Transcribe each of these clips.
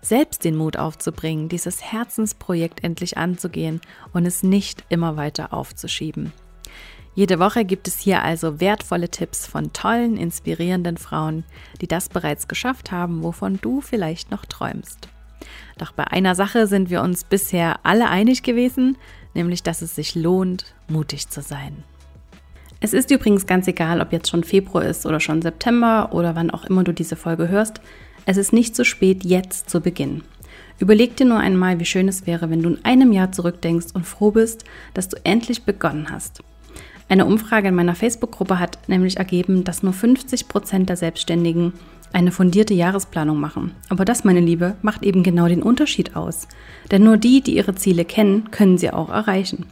selbst den Mut aufzubringen, dieses Herzensprojekt endlich anzugehen und es nicht immer weiter aufzuschieben. Jede Woche gibt es hier also wertvolle Tipps von tollen, inspirierenden Frauen, die das bereits geschafft haben, wovon du vielleicht noch träumst. Doch bei einer Sache sind wir uns bisher alle einig gewesen, nämlich dass es sich lohnt, mutig zu sein. Es ist übrigens ganz egal, ob jetzt schon Februar ist oder schon September oder wann auch immer du diese Folge hörst. Es ist nicht zu spät, jetzt zu beginnen. Überleg dir nur einmal, wie schön es wäre, wenn du in einem Jahr zurückdenkst und froh bist, dass du endlich begonnen hast. Eine Umfrage in meiner Facebook-Gruppe hat nämlich ergeben, dass nur 50 Prozent der Selbstständigen eine fundierte Jahresplanung machen. Aber das, meine Liebe, macht eben genau den Unterschied aus. Denn nur die, die ihre Ziele kennen, können sie auch erreichen.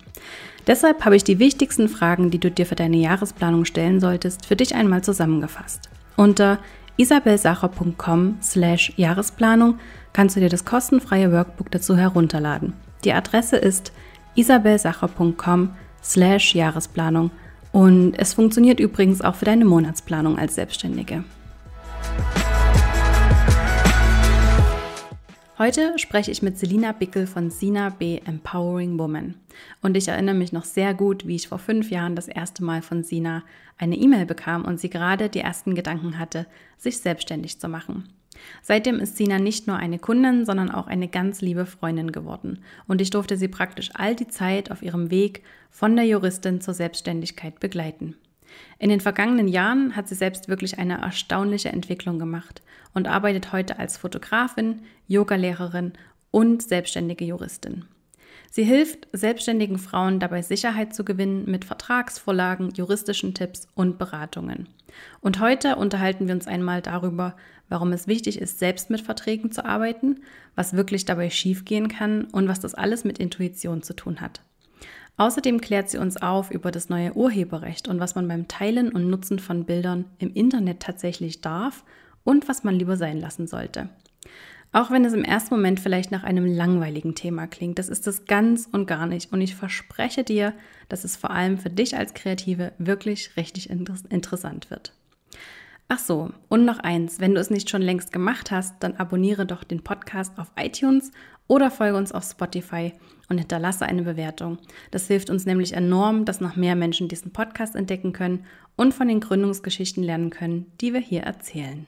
Deshalb habe ich die wichtigsten Fragen, die du dir für deine Jahresplanung stellen solltest, für dich einmal zusammengefasst. Unter isabelsacher.com slash Jahresplanung kannst du dir das kostenfreie Workbook dazu herunterladen. Die Adresse ist isabelsacher.com slash slash Jahresplanung. Und es funktioniert übrigens auch für deine Monatsplanung als Selbstständige. Heute spreche ich mit Selina Bickel von Sina B. Empowering Woman. Und ich erinnere mich noch sehr gut, wie ich vor fünf Jahren das erste Mal von Sina eine E-Mail bekam und sie gerade die ersten Gedanken hatte, sich selbstständig zu machen. Seitdem ist Sina nicht nur eine Kundin, sondern auch eine ganz liebe Freundin geworden. Und ich durfte sie praktisch all die Zeit auf ihrem Weg von der Juristin zur Selbstständigkeit begleiten. In den vergangenen Jahren hat sie selbst wirklich eine erstaunliche Entwicklung gemacht und arbeitet heute als Fotografin, Yogalehrerin und selbstständige Juristin. Sie hilft selbstständigen Frauen dabei, Sicherheit zu gewinnen mit Vertragsvorlagen, juristischen Tipps und Beratungen. Und heute unterhalten wir uns einmal darüber, warum es wichtig ist, selbst mit Verträgen zu arbeiten, was wirklich dabei schiefgehen kann und was das alles mit Intuition zu tun hat. Außerdem klärt sie uns auf über das neue Urheberrecht und was man beim Teilen und Nutzen von Bildern im Internet tatsächlich darf und was man lieber sein lassen sollte. Auch wenn es im ersten Moment vielleicht nach einem langweiligen Thema klingt, das ist es ganz und gar nicht. Und ich verspreche dir, dass es vor allem für dich als Kreative wirklich richtig interessant wird. Ach so, und noch eins, wenn du es nicht schon längst gemacht hast, dann abonniere doch den Podcast auf iTunes oder folge uns auf Spotify und hinterlasse eine Bewertung. Das hilft uns nämlich enorm, dass noch mehr Menschen diesen Podcast entdecken können und von den Gründungsgeschichten lernen können, die wir hier erzählen.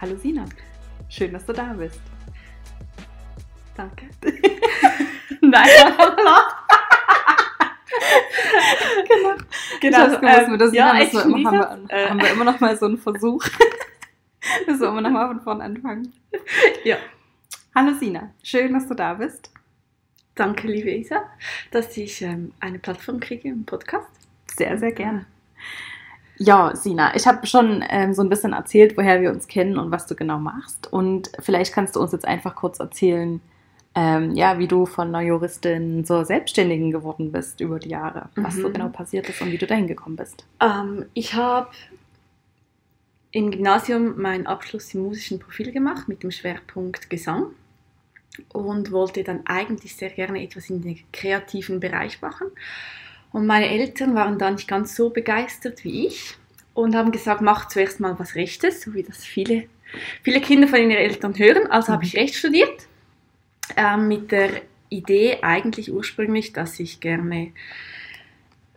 Hallo Sina, schön, dass du da bist. Danke. Nein, genau. Genau, das ähm, wir das ja, ich haben, wir, haben, wir, haben wir immer noch mal so einen Versuch. Müssen wir immer noch mal von vorne anfangen. Ja. Hallo Sina, schön, dass du da bist. Danke, liebe Isa, dass ich ähm, eine Plattform kriege im Podcast. Sehr, sehr gerne. Ja, Sina, ich habe schon ähm, so ein bisschen erzählt, woher wir uns kennen und was du genau machst. Und vielleicht kannst du uns jetzt einfach kurz erzählen, ähm, ja, wie du von einer Juristin zur Selbstständigen geworden bist über die Jahre, was mhm. so genau passiert ist und wie du dahin gekommen bist. Ähm, ich habe im Gymnasium meinen Abschluss im musischen Profil gemacht mit dem Schwerpunkt Gesang und wollte dann eigentlich sehr gerne etwas in den kreativen Bereich machen. Und meine Eltern waren da nicht ganz so begeistert wie ich und haben gesagt, mach zuerst mal was Rechtes, so wie das viele, viele Kinder von ihren Eltern hören. Also mhm. habe ich Recht studiert ähm, mit der Idee eigentlich ursprünglich, dass ich gerne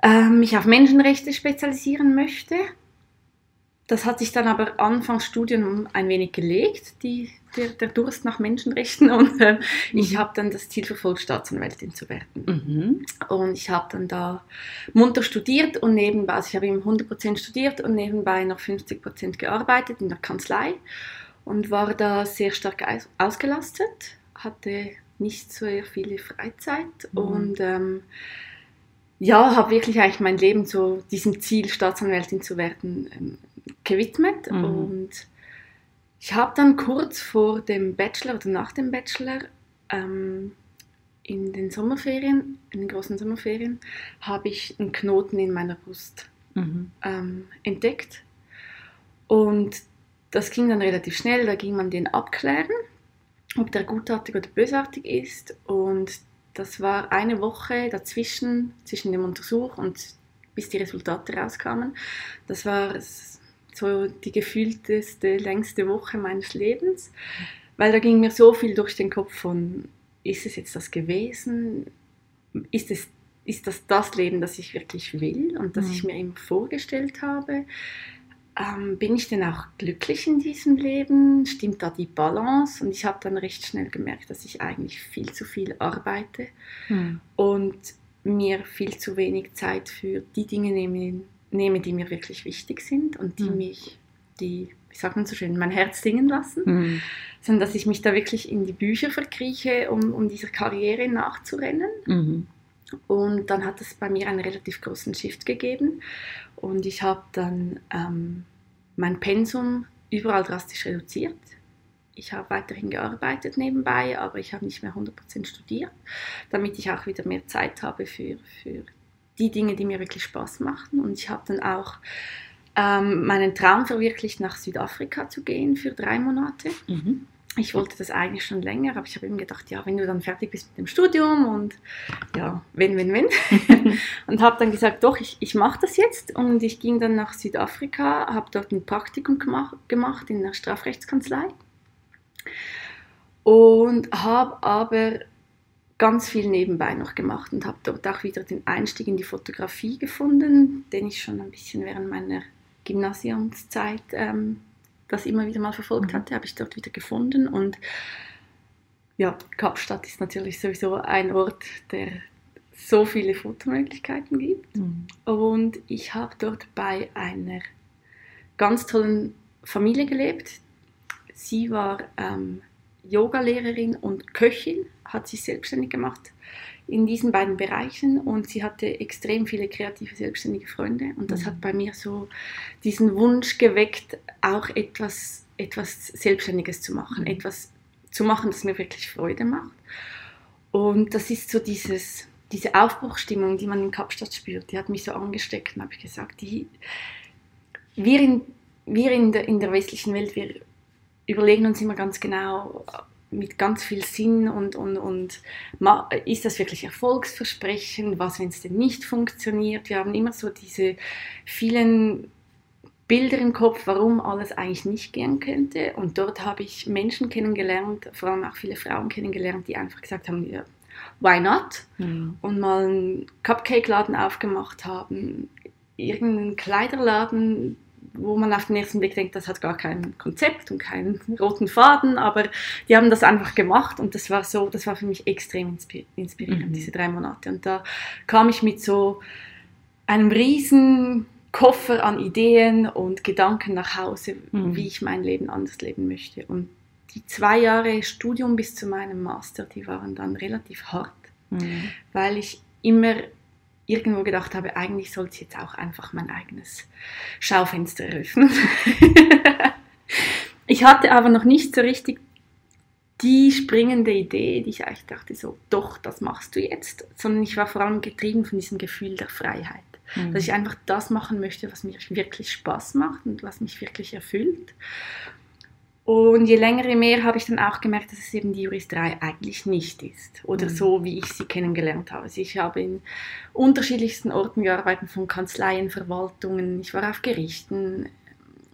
äh, mich auf Menschenrechte spezialisieren möchte. Das hat sich dann aber Anfangs Studium ein wenig gelegt, die der, der Durst nach Menschenrechten und äh, mhm. ich habe dann das Ziel verfolgt, Staatsanwältin zu werden. Mhm. Und ich habe dann da munter studiert und nebenbei, also ich habe eben 100% studiert und nebenbei noch 50% gearbeitet in der Kanzlei und war da sehr stark ausgelastet, hatte nicht so viele Freizeit mhm. und ähm, ja, habe wirklich eigentlich mein Leben so diesem Ziel, Staatsanwältin zu werden, ähm, gewidmet. Mhm. Und ich habe dann kurz vor dem Bachelor oder nach dem Bachelor ähm, in den Sommerferien, in den großen Sommerferien, habe ich einen Knoten in meiner Brust mhm. ähm, entdeckt. Und das ging dann relativ schnell, da ging man den abklären, ob der gutartig oder bösartig ist. Und das war eine Woche dazwischen, zwischen dem Untersuch und bis die Resultate rauskamen. Das war so die gefühlteste, längste Woche meines Lebens, weil da ging mir so viel durch den Kopf von, ist es jetzt das gewesen? Ist, es, ist das das Leben, das ich wirklich will und das mhm. ich mir immer vorgestellt habe? Ähm, bin ich denn auch glücklich in diesem Leben? Stimmt da die Balance? Und ich habe dann recht schnell gemerkt, dass ich eigentlich viel zu viel arbeite hm. und mir viel zu wenig Zeit für die Dinge nehme, nehme die mir wirklich wichtig sind und die hm. mich, die, wie sagt man so schön, mein Herz singen lassen, hm. sondern dass ich mich da wirklich in die Bücher verkrieche, um, um dieser Karriere nachzurennen. Und dann hat es bei mir einen relativ großen Shift gegeben und ich habe dann ähm, mein Pensum überall drastisch reduziert. Ich habe weiterhin gearbeitet nebenbei, aber ich habe nicht mehr 100% studiert, damit ich auch wieder mehr Zeit habe für, für die Dinge, die mir wirklich Spaß machen. Und ich habe dann auch ähm, meinen Traum verwirklicht, nach Südafrika zu gehen für drei Monate. Mhm ich wollte das eigentlich schon länger, aber ich habe eben gedacht, ja, wenn du dann fertig bist mit dem Studium und ja, wenn, wenn, wenn. und habe dann gesagt, doch, ich, ich mache das jetzt. Und ich ging dann nach Südafrika, habe dort ein Praktikum gemacht, gemacht in der Strafrechtskanzlei und habe aber ganz viel nebenbei noch gemacht und habe dort auch wieder den Einstieg in die Fotografie gefunden, den ich schon ein bisschen während meiner Gymnasiumszeit ähm, das immer wieder mal verfolgt mhm. hatte, habe ich dort wieder gefunden. Und ja, Kapstadt ist natürlich sowieso ein Ort, der so viele Fotomöglichkeiten gibt. Mhm. Und ich habe dort bei einer ganz tollen Familie gelebt. Sie war ähm, Yogalehrerin und Köchin, hat sich selbstständig gemacht in diesen beiden Bereichen und sie hatte extrem viele kreative, selbstständige Freunde und das mhm. hat bei mir so diesen Wunsch geweckt, auch etwas, etwas Selbstständiges zu machen, mhm. etwas zu machen, das mir wirklich Freude macht. Und das ist so dieses, diese Aufbruchstimmung, die man in Kapstadt spürt, die hat mich so angesteckt und habe ich gesagt, die, wir, in, wir in, der, in der westlichen Welt, wir überlegen uns immer ganz genau, mit ganz viel Sinn und, und, und ist das wirklich Erfolgsversprechen? Was, wenn es denn nicht funktioniert? Wir haben immer so diese vielen Bilder im Kopf, warum alles eigentlich nicht gehen könnte. Und dort habe ich Menschen kennengelernt, vor allem auch viele Frauen kennengelernt, die einfach gesagt haben, ja, why not? Mhm. Und mal einen Cupcake-Laden aufgemacht haben, irgendeinen Kleiderladen, wo man auf den ersten Blick denkt, das hat gar kein Konzept und keinen roten Faden, aber die haben das einfach gemacht und das war so, das war für mich extrem inspirierend, mhm. diese drei Monate. Und da kam ich mit so einem riesen Koffer an Ideen und Gedanken nach Hause, mhm. wie ich mein Leben anders leben möchte. Und die zwei Jahre Studium bis zu meinem Master, die waren dann relativ hart, mhm. weil ich immer irgendwo gedacht habe, eigentlich sollte ich jetzt auch einfach mein eigenes Schaufenster eröffnen. ich hatte aber noch nicht so richtig die springende Idee, die ich eigentlich dachte, so, doch, das machst du jetzt, sondern ich war vor allem getrieben von diesem Gefühl der Freiheit. Mhm. Dass ich einfach das machen möchte, was mir wirklich Spaß macht und was mich wirklich erfüllt. Und je länger, je mehr habe ich dann auch gemerkt, dass es eben die Juristerei eigentlich nicht ist. Oder mhm. so, wie ich sie kennengelernt habe. Also ich habe in unterschiedlichsten Orten gearbeitet, von Kanzleien, Verwaltungen, ich war auf Gerichten.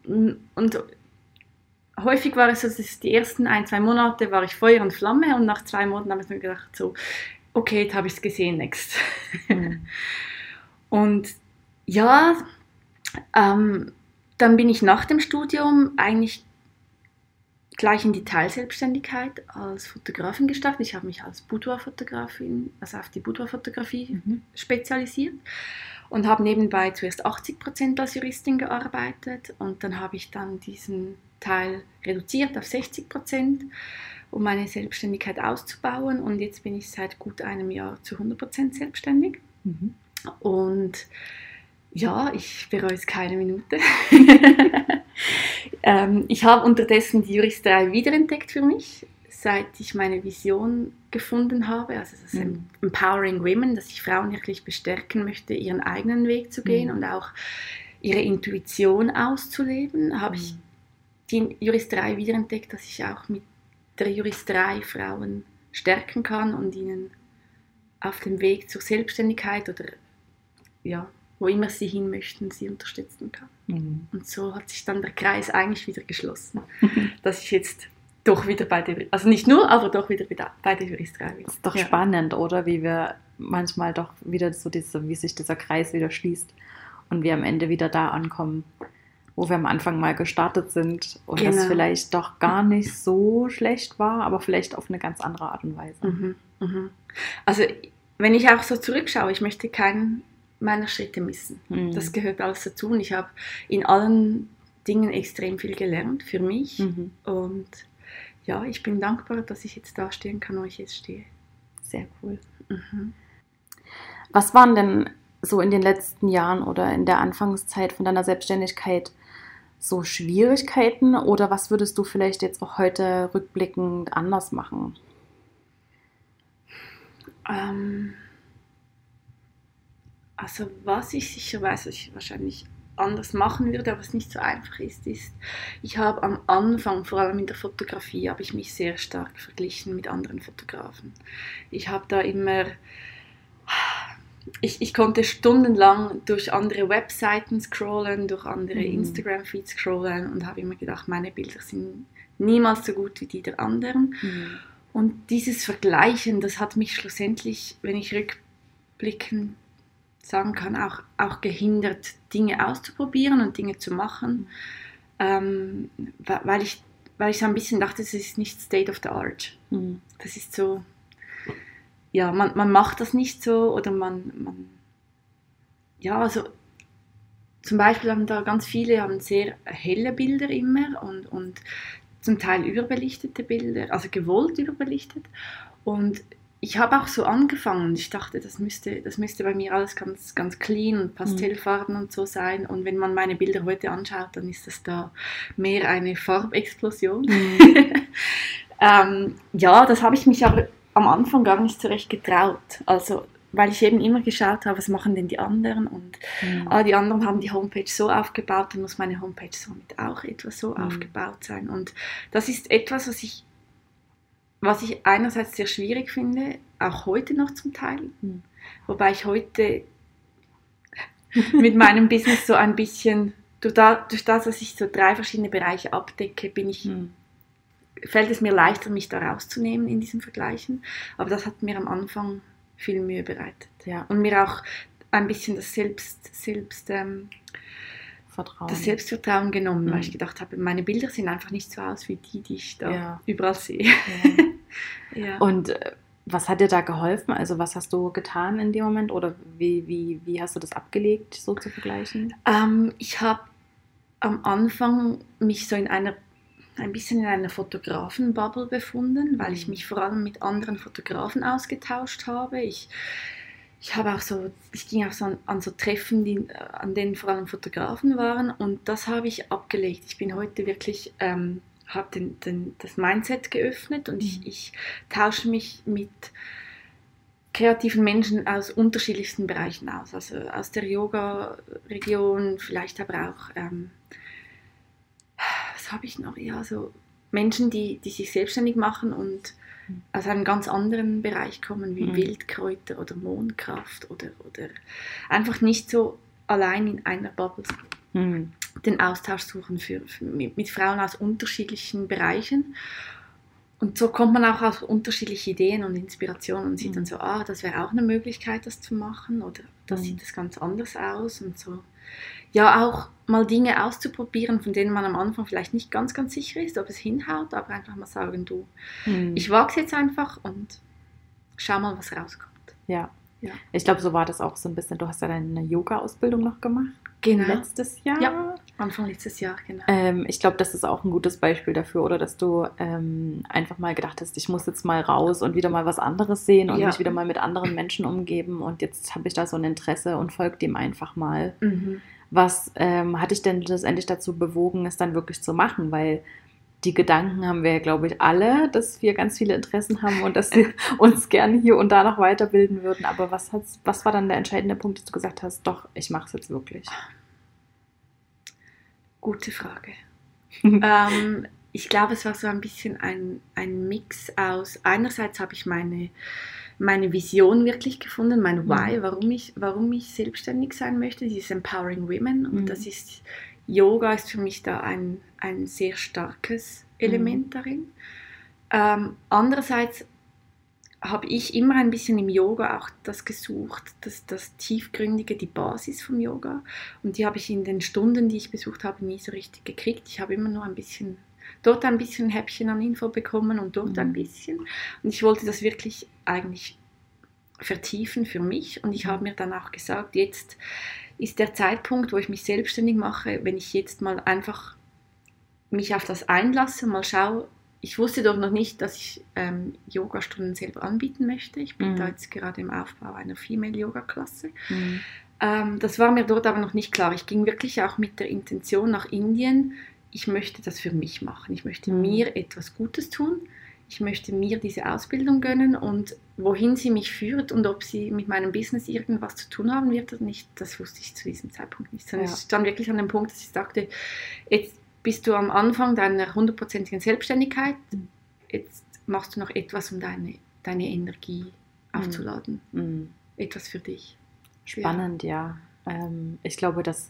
Und häufig war es so, dass die ersten ein, zwei Monate war ich Feuer und Flamme und nach zwei Monaten habe ich mir gedacht, so, okay, jetzt habe ich es gesehen, next. Mhm. und ja, ähm, dann bin ich nach dem Studium eigentlich gleich in die Teilselbstständigkeit als Fotografin gestartet. Ich habe mich als Boudoir-Fotografin, also auf die Boudoir-Fotografie mhm. spezialisiert und habe nebenbei zuerst 80 Prozent als Juristin gearbeitet und dann habe ich dann diesen Teil reduziert auf 60 Prozent, um meine Selbstständigkeit auszubauen und jetzt bin ich seit gut einem Jahr zu 100 Prozent selbstständig mhm. und ja, ich bereue es keine Minute. ähm, ich habe unterdessen die Juristerei wiederentdeckt für mich, seit ich meine Vision gefunden habe, also das mhm. Empowering Women, dass ich Frauen wirklich bestärken möchte, ihren eigenen Weg zu gehen mhm. und auch ihre Intuition auszuleben, habe ich mhm. die Juristerei wiederentdeckt, dass ich auch mit der Juristerei Frauen stärken kann und ihnen auf dem Weg zur Selbstständigkeit oder ja, wo immer sie hin möchten, sie unterstützen kann. Mhm. Und so hat sich dann der Kreis eigentlich wieder geschlossen, dass ich jetzt doch wieder bei der, also nicht nur, aber doch wieder bei der Juristerei bin. Das ist doch ja. spannend, oder? Wie wir manchmal doch wieder so diese, wie sich dieser Kreis wieder schließt und wir am Ende wieder da ankommen, wo wir am Anfang mal gestartet sind und genau. das vielleicht doch gar nicht so schlecht war, aber vielleicht auf eine ganz andere Art und Weise. Mhm. Mhm. Also wenn ich auch so zurückschaue, ich möchte keinen meiner Schritte missen. Mhm. Das gehört alles dazu und ich habe in allen Dingen extrem viel gelernt für mich mhm. und ja, ich bin dankbar, dass ich jetzt da stehen kann, wo ich jetzt stehe. Sehr cool. Mhm. Was waren denn so in den letzten Jahren oder in der Anfangszeit von deiner Selbstständigkeit so Schwierigkeiten oder was würdest du vielleicht jetzt auch heute rückblickend anders machen? Ähm, also was ich sicher weiß, was ich wahrscheinlich anders machen würde, aber was nicht so einfach ist, ist, ich habe am Anfang, vor allem in der Fotografie, habe ich mich sehr stark verglichen mit anderen Fotografen. Ich habe da immer, ich, ich konnte stundenlang durch andere Webseiten scrollen, durch andere mhm. Instagram-Feeds scrollen und habe immer gedacht, meine Bilder sind niemals so gut wie die der anderen. Mhm. Und dieses Vergleichen, das hat mich schlussendlich, wenn ich rückblickend sagen kann, auch, auch gehindert, Dinge auszuprobieren und Dinge zu machen, ähm, weil, ich, weil ich so ein bisschen dachte, es ist nicht State of the Art. Mhm. Das ist so, ja, man, man macht das nicht so oder man, man ja, also zum Beispiel haben da ganz viele haben sehr helle Bilder immer und, und zum Teil überbelichtete Bilder, also gewollt überbelichtet. Und ich habe auch so angefangen. Ich dachte, das müsste, das müsste bei mir alles ganz, ganz clean und Pastellfarben mhm. und so sein. Und wenn man meine Bilder heute anschaut, dann ist das da mehr eine Farbexplosion. Mhm. ähm, ja, das habe ich mich aber am Anfang gar nicht so recht getraut. Also, weil ich eben immer geschaut habe, was machen denn die anderen und mhm. ah, die anderen haben die Homepage so aufgebaut, dann muss meine Homepage somit auch etwas so mhm. aufgebaut sein. Und das ist etwas, was ich was ich einerseits sehr schwierig finde, auch heute noch zum Teil, mhm. wobei ich heute mit meinem Business so ein bisschen, durch, da, durch das, dass ich so drei verschiedene Bereiche abdecke, bin ich, mhm. fällt es mir leichter, mich da rauszunehmen in diesen Vergleichen. Aber das hat mir am Anfang viel Mühe bereitet. Ja. Und mir auch ein bisschen das Selbst, Selbst ähm, das Selbstvertrauen genommen, mhm. weil ich gedacht habe, meine Bilder sehen einfach nicht so aus wie die, die ich da ja. überall sehe. Ja. Ja. Und äh, was hat dir da geholfen? Also was hast du getan in dem Moment oder wie, wie, wie hast du das abgelegt, so zu vergleichen? Ähm, ich habe am Anfang mich so in einer ein bisschen in einer Fotografenbubble befunden, weil ich mhm. mich vor allem mit anderen Fotografen ausgetauscht habe. Ich ich habe auch so, ich ging auch so an, an so Treffen, die, an denen vor allem Fotografen waren und das habe ich abgelegt. Ich bin heute wirklich, ähm, habe den, den, das Mindset geöffnet und ich, mhm. ich tausche mich mit kreativen Menschen aus unterschiedlichsten Bereichen aus. Also aus der Yoga-Region, vielleicht aber auch, ähm, was habe ich noch? Ja, so Menschen, die, die sich selbstständig machen und aus einem ganz anderen Bereich kommen, wie mhm. Wildkräuter oder Mondkraft oder, oder einfach nicht so allein in einer Bubble mhm. Den Austausch suchen für, für, mit, mit Frauen aus unterschiedlichen Bereichen. Und so kommt man auch auf unterschiedliche Ideen und Inspirationen und sieht mhm. dann so, ah, das wäre auch eine Möglichkeit, das zu machen oder das mhm. sieht das ganz anders aus und so ja auch mal Dinge auszuprobieren, von denen man am Anfang vielleicht nicht ganz, ganz sicher ist, ob es hinhaut, aber einfach mal sagen, du, Hm. ich wachse jetzt einfach und schau mal, was rauskommt. Ja. Ja. Ich glaube, so war das auch so ein bisschen. Du hast ja deine Yoga-Ausbildung noch gemacht. Genau. Letztes Jahr. Ja. Anfang letztes Jahr, genau. Ähm, ich glaube, das ist auch ein gutes Beispiel dafür, oder dass du ähm, einfach mal gedacht hast, ich muss jetzt mal raus und wieder mal was anderes sehen und Ja. mich wieder mal mit anderen Menschen umgeben. Und jetzt habe ich da so ein Interesse und folge dem einfach mal. Mhm. Was ähm, hat dich denn letztendlich dazu bewogen, es dann wirklich zu machen? Weil die Gedanken haben wir, glaube ich, alle, dass wir ganz viele Interessen haben und dass wir uns gerne hier und da noch weiterbilden würden. Aber was, hat's, was war dann der entscheidende Punkt, dass du gesagt hast, doch, ich mache es jetzt wirklich? Gute Frage. ähm, ich glaube, es war so ein bisschen ein, ein Mix aus, einerseits habe ich meine, meine Vision wirklich gefunden, mein Mhm. Why, warum ich, warum ich selbstständig sein möchte, dieses Empowering Women. Und Mhm. das ist, Yoga ist für mich da ein, ein sehr starkes Element Mhm. darin. Ähm, andererseits habe ich immer ein bisschen im Yoga auch das gesucht, das, das Tiefgründige, die Basis vom Yoga. Und die habe ich in den Stunden, die ich besucht habe, nie so richtig gekriegt. Ich habe immer nur ein bisschen, dort ein bisschen Häppchen an Info bekommen und dort Mhm. ein bisschen. Und ich wollte das wirklich eigentlich vertiefen für mich. Und ich habe mir dann auch gesagt, jetzt ist der Zeitpunkt, wo ich mich selbstständig mache, wenn ich jetzt mal einfach mich auf das einlasse, mal schaue. Ich wusste doch noch nicht, dass ich ähm, Yogastunden selber anbieten möchte. Ich bin Mhm. da jetzt gerade im Aufbau einer Female-Yoga-Klasse. Mhm. Ähm, das war mir dort aber noch nicht klar. Ich ging wirklich auch mit der Intention nach Indien. Ich möchte das für mich machen. Ich möchte Mhm. mir etwas Gutes tun. Ich möchte mir diese Ausbildung gönnen und wohin sie mich führt und ob sie mit meinem Business irgendwas zu tun haben wird oder nicht, das wusste ich zu diesem Zeitpunkt nicht. Sondern Ja. ich stand wirklich an dem Punkt, dass ich sagte, jetzt bist du am Anfang deiner hundertprozentigen Selbstständigkeit. Mhm. Jetzt machst du noch etwas, um deine, deine Energie aufzuladen. Mhm. Etwas für dich. Spannend, ja. Ähm, ich glaube, das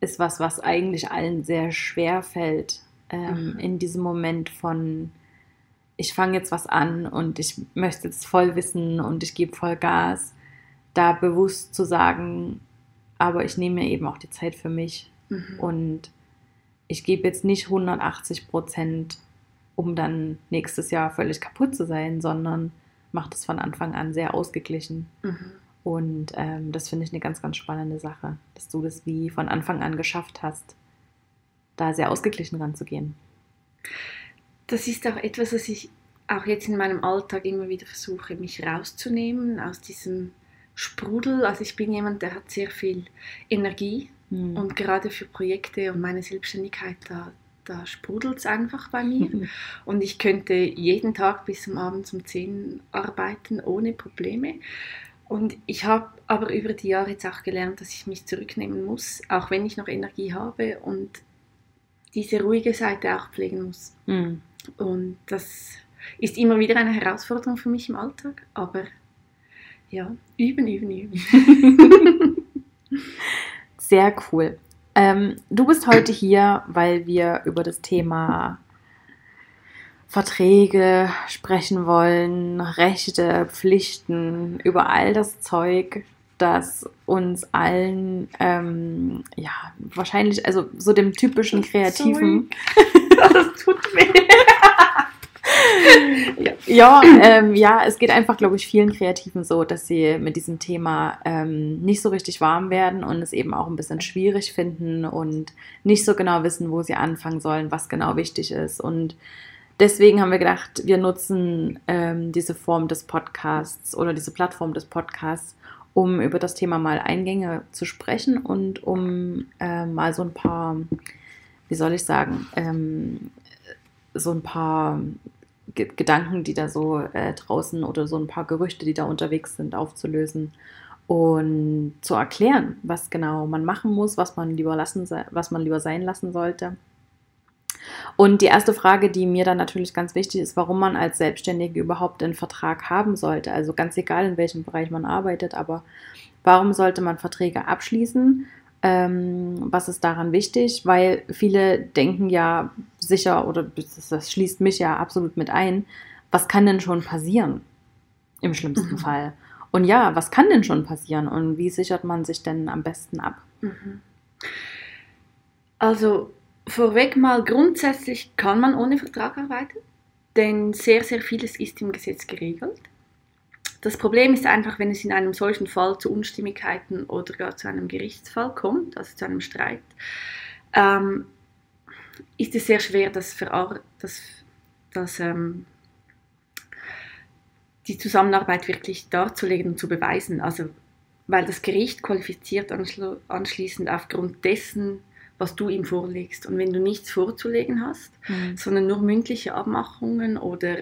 ist was, was eigentlich allen sehr schwer fällt, ähm, Mhm. in diesem Moment von, ich fange jetzt was an und ich möchte jetzt voll wissen und ich gebe voll Gas, da bewusst zu sagen, aber ich nehme mir eben auch die Zeit für mich Mhm. und ich gebe jetzt nicht 180 Prozent, um dann nächstes Jahr völlig kaputt zu sein, sondern mache das von Anfang an sehr ausgeglichen. Mhm. Und ähm, das finde ich eine ganz, ganz spannende Sache, dass du das wie von Anfang an geschafft hast, da sehr ausgeglichen ranzugehen. Das ist auch etwas, was ich auch jetzt in meinem Alltag immer wieder versuche, mich rauszunehmen aus diesem Sprudel. Also ich bin jemand, der hat sehr viel Energie Hm. und gerade für Projekte und meine Selbstständigkeit, da, da sprudelt es einfach bei mir. Und ich könnte jeden Tag bis zum Abend um 10 arbeiten ohne Probleme. Und ich habe aber über die Jahre jetzt auch gelernt, dass ich mich zurücknehmen muss, auch wenn ich noch Energie habe und diese ruhige Seite auch pflegen muss. Hm. Und das ist immer wieder eine Herausforderung für mich im Alltag, aber ja, üben, üben, üben. Sehr cool. Ähm, du bist heute hier, weil wir über das Thema Verträge sprechen wollen, Rechte, Pflichten, über all das Zeug, das uns allen, ähm, ja, wahrscheinlich, also so dem typischen Kreativen. das tut weh. Ja, ähm, ja, es geht einfach, glaube ich, vielen Kreativen so, dass sie mit diesem Thema ähm, nicht so richtig warm werden und es eben auch ein bisschen schwierig finden und nicht so genau wissen, wo sie anfangen sollen, was genau wichtig ist. Und deswegen haben wir gedacht, wir nutzen ähm, diese Form des Podcasts oder diese Plattform des Podcasts, um über das Thema mal Eingänge zu sprechen und um äh, mal so ein paar, wie soll ich sagen, ähm, so ein paar Gedanken, die da so äh, draußen oder so ein paar Gerüchte, die da unterwegs sind, aufzulösen und zu erklären, was genau man machen muss, was man lieber lassen, se- was man lieber sein lassen sollte. Und die erste Frage, die mir dann natürlich ganz wichtig ist, warum man als Selbstständige überhaupt einen Vertrag haben sollte. Also ganz egal, in welchem Bereich man arbeitet, aber warum sollte man Verträge abschließen? Ähm, was ist daran wichtig? Weil viele denken ja sicher, oder das, das schließt mich ja absolut mit ein, was kann denn schon passieren? Im schlimmsten Mhm. Fall. Und ja, was kann denn schon passieren? Und wie sichert man sich denn am besten ab? Mhm. Also vorweg mal, grundsätzlich kann man ohne Vertrag arbeiten, denn sehr, sehr vieles ist im Gesetz geregelt. Das Problem ist einfach, wenn es in einem solchen Fall zu Unstimmigkeiten oder gar zu einem Gerichtsfall kommt, also zu einem Streit, ähm, ist es sehr schwer, das, das, das ähm, die Zusammenarbeit wirklich darzulegen und zu beweisen. Also, weil das Gericht qualifiziert anschließend aufgrund dessen, was du ihm vorlegst. Und wenn du nichts vorzulegen hast, mhm. sondern nur mündliche Abmachungen oder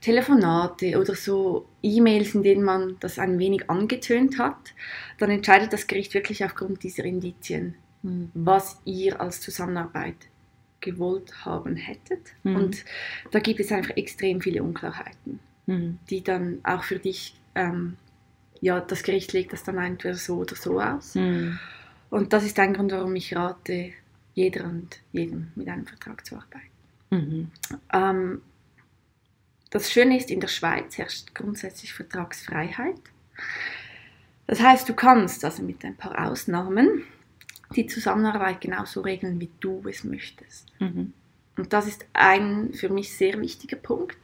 Telefonate oder so E-Mails, in denen man das ein wenig angetönt hat, dann entscheidet das Gericht wirklich aufgrund dieser Indizien, mhm. was ihr als Zusammenarbeit gewollt haben hättet. Mhm. Und da gibt es einfach extrem viele Unklarheiten, mhm. die dann auch für dich, ähm, ja, das Gericht legt das dann entweder so oder so aus. Und das ist ein Grund, warum ich rate, jeder und jedem mit einem Vertrag zu arbeiten. Mhm. Ähm, das Schöne ist, in der Schweiz herrscht grundsätzlich Vertragsfreiheit. Das heißt, du kannst also mit ein paar Ausnahmen die Zusammenarbeit genauso regeln, wie du es möchtest. Mhm. Und das ist ein für mich sehr wichtiger Punkt,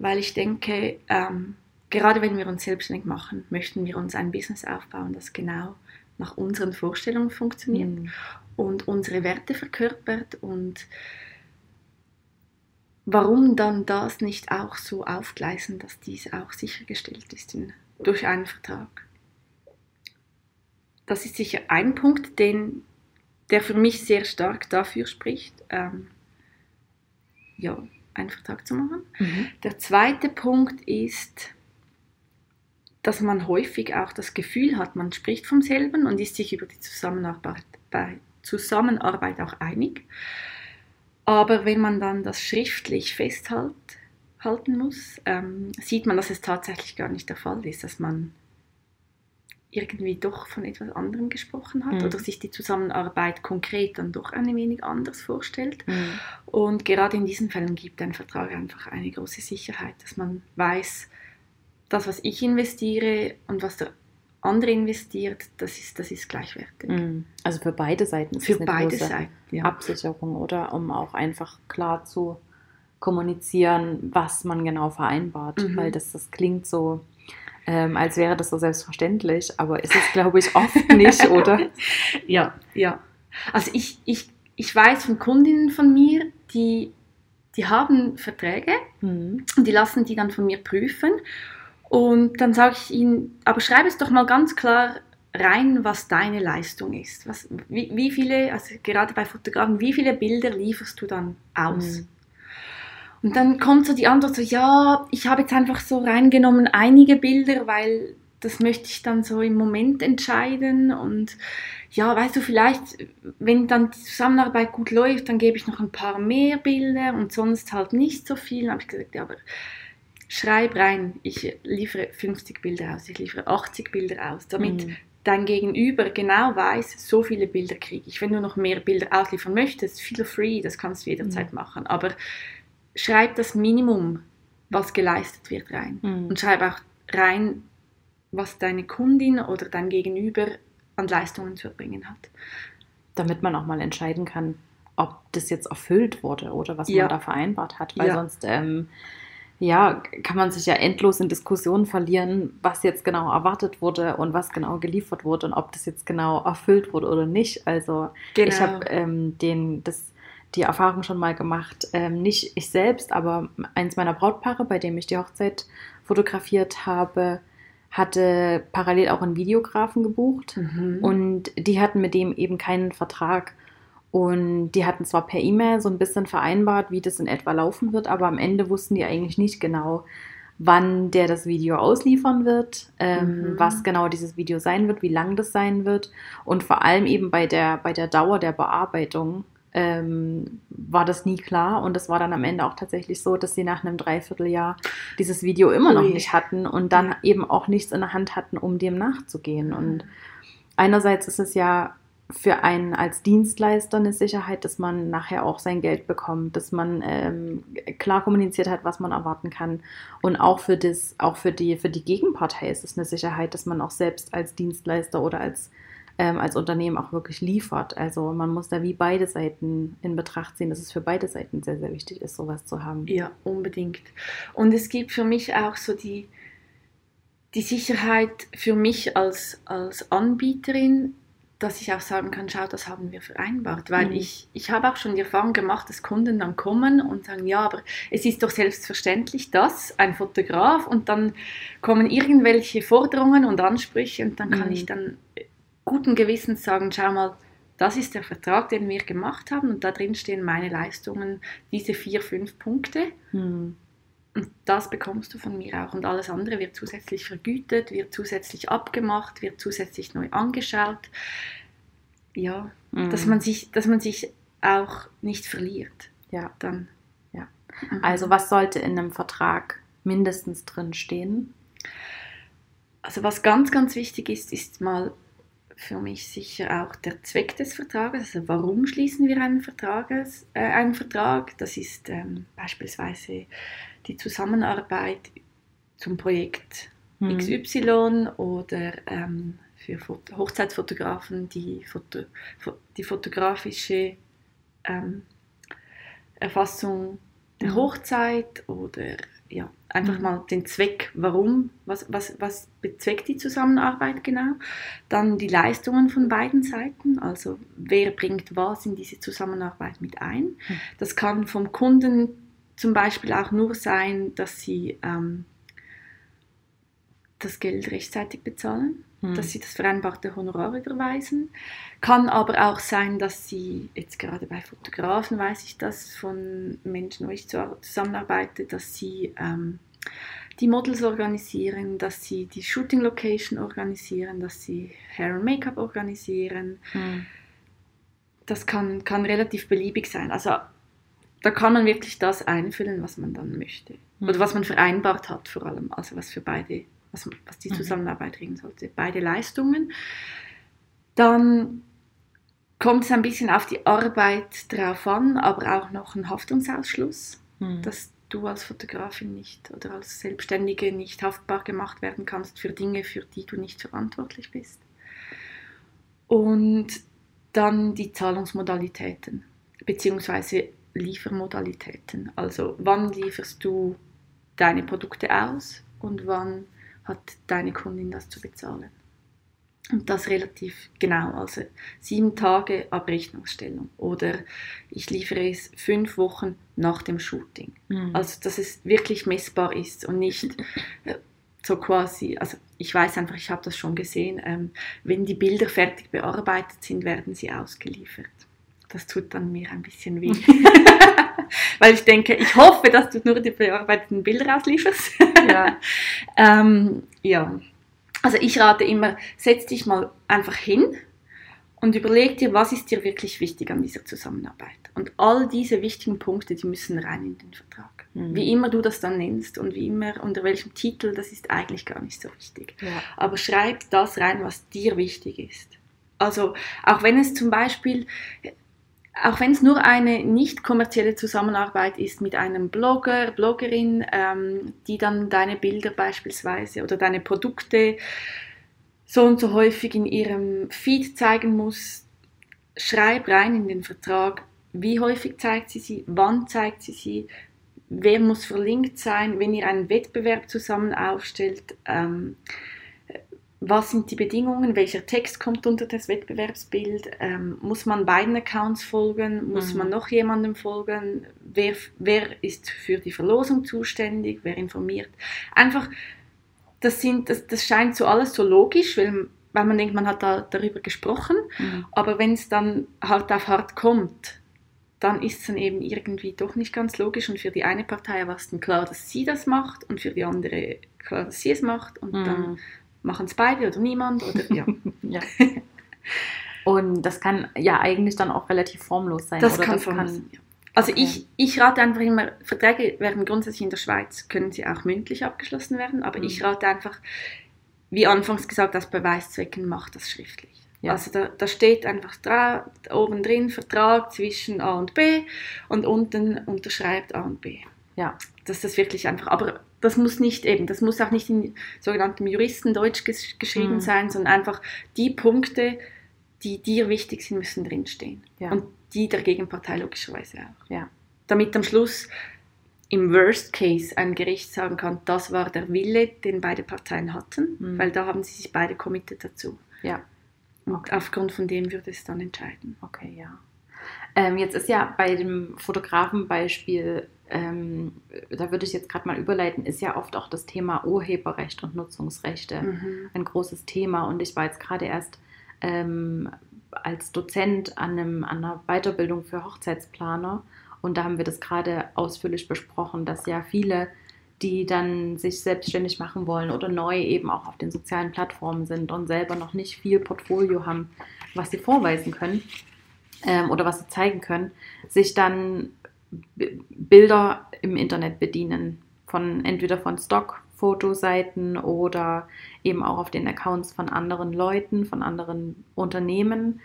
weil ich denke, ähm, gerade wenn wir uns selbstständig machen, möchten wir uns ein Business aufbauen, das genau nach unseren Vorstellungen funktioniert mhm. und unsere Werte verkörpert und warum dann das nicht auch so aufgleisen, dass dies auch sichergestellt ist in, durch einen Vertrag. Das ist sicher ein Punkt, den, der für mich sehr stark dafür spricht, ähm, ja, einen Vertrag zu machen. Mhm. Der zweite Punkt ist, dass man häufig auch das Gefühl hat, man spricht vom selben und ist sich über die Zusammenarbeit, bei Zusammenarbeit auch einig. Aber wenn man dann das schriftlich festhalten muss, ähm, sieht man, dass es tatsächlich gar nicht der Fall ist, dass man irgendwie doch von etwas anderem gesprochen hat mhm. oder sich die Zusammenarbeit konkret dann doch ein wenig anders vorstellt. Mhm. Und gerade in diesen Fällen gibt ein Vertrag einfach eine große Sicherheit, dass man weiß, das, was ich investiere und was der andere investiert, das ist, das ist gleichwertig. Mhm. Also für beide Seiten ist für eine beide Seiten, ja. Absicherung, oder? Um auch einfach klar zu kommunizieren, was man genau vereinbart. Mhm. Weil das, das klingt so, ähm, als wäre das so selbstverständlich, aber ist es, glaube ich, oft nicht, oder? Ja, ja. Also ich, ich, ich weiß von Kundinnen von mir, die, die haben Verträge mhm. und die lassen die dann von mir prüfen und dann sage ich ihnen, aber schreib es doch mal ganz klar rein, was deine Leistung ist. Was, wie, wie viele, also gerade bei Fotografen, wie viele Bilder lieferst du dann aus? Mhm. Und dann kommt so die Antwort so, ja, ich habe jetzt einfach so reingenommen einige Bilder, weil das möchte ich dann so im Moment entscheiden und ja, weißt du, vielleicht, wenn dann die Zusammenarbeit gut läuft, dann gebe ich noch ein paar mehr Bilder und sonst halt nicht so viel. Dann habe ich gesagt, ja, aber schreib rein, ich liefere 50 Bilder aus, ich liefere 80 Bilder aus, damit mhm. dein Gegenüber genau weiß, so viele Bilder kriege ich. Wenn du noch mehr Bilder ausliefern möchtest, feel free, das kannst du jederzeit mhm. machen. Aber schreib das Minimum, was geleistet wird, rein. Mhm. Und schreib auch rein, was deine Kundin oder dein Gegenüber an Leistungen zu erbringen hat. Damit man auch mal entscheiden kann, ob das jetzt erfüllt wurde oder was ja. man da vereinbart hat. Weil ja. sonst ähm, ja, kann man sich ja endlos in Diskussionen verlieren, was jetzt genau erwartet wurde und was genau geliefert wurde und ob das jetzt genau erfüllt wurde oder nicht. Also genau. ich habe ähm, den das die Erfahrung schon mal gemacht, ähm, nicht ich selbst, aber eins meiner Brautpaare, bei dem ich die Hochzeit fotografiert habe, hatte parallel auch einen Videografen gebucht mhm. und die hatten mit dem eben keinen Vertrag. Und die hatten zwar per E-Mail so ein bisschen vereinbart, wie das in etwa laufen wird, aber am Ende wussten die eigentlich nicht genau, wann der das Video ausliefern wird, ähm, mhm. was genau dieses Video sein wird, wie lang das sein wird. Und vor allem eben bei der, bei der Dauer der Bearbeitung ähm, war das nie klar. Und es war dann am Ende auch tatsächlich so, dass sie nach einem Dreivierteljahr dieses Video immer noch nicht hatten und dann eben auch nichts in der Hand hatten, um dem nachzugehen. Und einerseits ist es ja für einen als Dienstleister eine Sicherheit, dass man nachher auch sein Geld bekommt, dass man ähm, klar kommuniziert hat, was man erwarten kann. Und auch für das, auch für die, für die Gegenpartei ist es eine Sicherheit, dass man auch selbst als Dienstleister oder als, ähm, als Unternehmen auch wirklich liefert. Also man muss da wie beide Seiten in Betracht ziehen, dass es für beide Seiten sehr, sehr wichtig ist, sowas zu haben. Ja, unbedingt. Und es gibt für mich auch so die, die Sicherheit für mich als, als Anbieterin, dass ich auch sagen kann, schau, das haben wir vereinbart. Weil mhm. ich, ich habe auch schon die Erfahrung gemacht, dass Kunden dann kommen und sagen, ja, aber es ist doch selbstverständlich, dass ein Fotograf und dann kommen irgendwelche Forderungen und Ansprüche und dann kann mhm. ich dann guten Gewissens sagen, schau mal, das ist der Vertrag, den wir gemacht haben und da drin stehen meine Leistungen, diese vier, fünf Punkte. Mhm. Und das bekommst du von mir auch. Und alles andere wird zusätzlich vergütet, wird zusätzlich abgemacht, wird zusätzlich neu angeschaut. Ja, mhm. dass, man sich, dass man sich auch nicht verliert. Ja. Dann. Ja. Mhm. Also was sollte in einem Vertrag mindestens drin stehen? Also was ganz, ganz wichtig ist, ist mal für mich sicher auch der Zweck des Vertrages. Also warum schließen wir einen, Vertrages, äh, einen Vertrag? Das ist ähm, beispielsweise die Zusammenarbeit zum Projekt mhm. XY oder ähm, für Foto Hochzeitsfotografen die, Foto die fotografische ähm, Erfassung der mhm. Hochzeit oder ja, einfach mhm. mal den Zweck, warum, was, was, was bezweckt die Zusammenarbeit genau. Dann die Leistungen von beiden Seiten, also wer bringt was in diese Zusammenarbeit mit ein. Mhm. Das kann vom Kunden zum Beispiel auch nur sein, dass sie ähm, das Geld rechtzeitig bezahlen, mhm. dass sie das vereinbarte Honorar überweisen. Kann aber auch sein, dass sie, jetzt gerade bei Fotografen weiß ich das von Menschen, wo ich zusammenarbeite, dass sie ähm, die Models organisieren, dass sie die Shooting Location organisieren, dass sie Hair und Make-up organisieren. Mhm. Das kann, kann relativ beliebig sein. Also da kann man wirklich das einfüllen, was man dann möchte. Mhm. Oder was man vereinbart hat vor allem, also was für beide, was, was die mhm. Zusammenarbeit regeln sollte. Beide Leistungen. Dann kommt es ein bisschen auf die Arbeit drauf an, aber auch noch ein Haftungsausschluss, mhm. dass du als Fotografin nicht oder als Selbstständige nicht haftbar gemacht werden kannst für Dinge, für die du nicht verantwortlich bist. Und dann die Zahlungsmodalitäten, beziehungsweise Liefermodalitäten. Also wann lieferst du deine Produkte aus und wann hat deine Kundin das zu bezahlen. Und das relativ genau, also sieben Tage Abrechnungsstellung oder ich liefere es fünf Wochen nach dem Shooting. Mhm. Also dass es wirklich messbar ist und nicht äh, so quasi, also ich weiß einfach, ich habe das schon gesehen, ähm, wenn die Bilder fertig bearbeitet sind, werden sie ausgeliefert das tut dann mir ein bisschen weh. Weil ich denke, ich hoffe, dass du nur die bearbeiteten Bilder auslieferst. ja. ähm, ja. Also ich rate immer, setz dich mal einfach hin und überleg dir, was ist dir wirklich wichtig an dieser Zusammenarbeit. Und all diese wichtigen Punkte, die müssen rein in den Vertrag. Mhm. Wie immer du das dann nennst und wie immer unter welchem Titel, das ist eigentlich gar nicht so wichtig. Ja. Aber schreib das rein, was dir wichtig ist. Also auch wenn es zum Beispiel auch wenn es nur eine nicht kommerzielle Zusammenarbeit ist mit einem Blogger, Bloggerin, ähm, die dann deine Bilder beispielsweise oder deine Produkte so und so häufig in ihrem Feed zeigen muss, schreib rein in den Vertrag, wie häufig zeigt sie sie, wann zeigt sie sie, wer muss verlinkt sein, wenn ihr einen Wettbewerb zusammen aufstellt. Ähm, was sind die Bedingungen, welcher Text kommt unter das Wettbewerbsbild, ähm, muss man beiden Accounts folgen, muss mhm. man noch jemandem folgen, wer, wer ist für die Verlosung zuständig, wer informiert. Einfach, das, sind, das, das scheint so alles so logisch, weil, weil man denkt, man hat da darüber gesprochen, mhm. aber wenn es dann hart auf hart kommt, dann ist es dann eben irgendwie doch nicht ganz logisch und für die eine Partei war es dann klar, dass sie das macht und für die andere klar, dass sie es macht und mhm. dann machen es beide oder niemand oder ja. ja. Und das kann ja eigentlich dann auch relativ formlos sein. Das kann das formlos sein. Ja. Also okay. ich, ich rate einfach immer, Verträge werden grundsätzlich in der Schweiz, können sie auch mündlich abgeschlossen werden, aber mhm. ich rate einfach, wie anfangs gesagt, aus Beweiszwecken macht das schriftlich. Ja. Also da, da steht einfach da, oben drin Vertrag zwischen A und B und unten unterschreibt A und B. Ja. Dass das wirklich einfach, aber das muss nicht eben, das muss auch nicht in sogenanntem Juristendeutsch gesch geschrieben mhm. sein, sondern einfach die Punkte, die dir wichtig sind, müssen drinstehen. Ja. Und die der Gegenpartei logischerweise auch. Ja. Damit am Schluss im Worst Case ein Gericht sagen kann, das war der Wille, den beide Parteien hatten, Mhm. weil da haben sie sich beide committed dazu. Ja. Und Okay. aufgrund von dem würde es dann entscheiden. Okay, ja. Ähm, jetzt ist ja bei dem Fotografenbeispiel, ähm, da würde ich jetzt gerade mal überleiten, ist ja oft auch das Thema Urheberrecht und Nutzungsrechte Mhm. ein großes Thema. Und ich war jetzt gerade erst ähm, als Dozent an, einem, an einer Weiterbildung für Hochzeitsplaner und da haben wir das gerade ausführlich besprochen, dass ja viele, die dann sich selbstständig machen wollen oder neu eben auch auf den sozialen Plattformen sind und selber noch nicht viel Portfolio haben, was sie vorweisen können ähm, oder was sie zeigen können, sich dann Bilder im Internet bedienen. Von entweder von Stock-Fotoseiten oder eben auch auf den Accounts von anderen Leuten, von anderen Unternehmen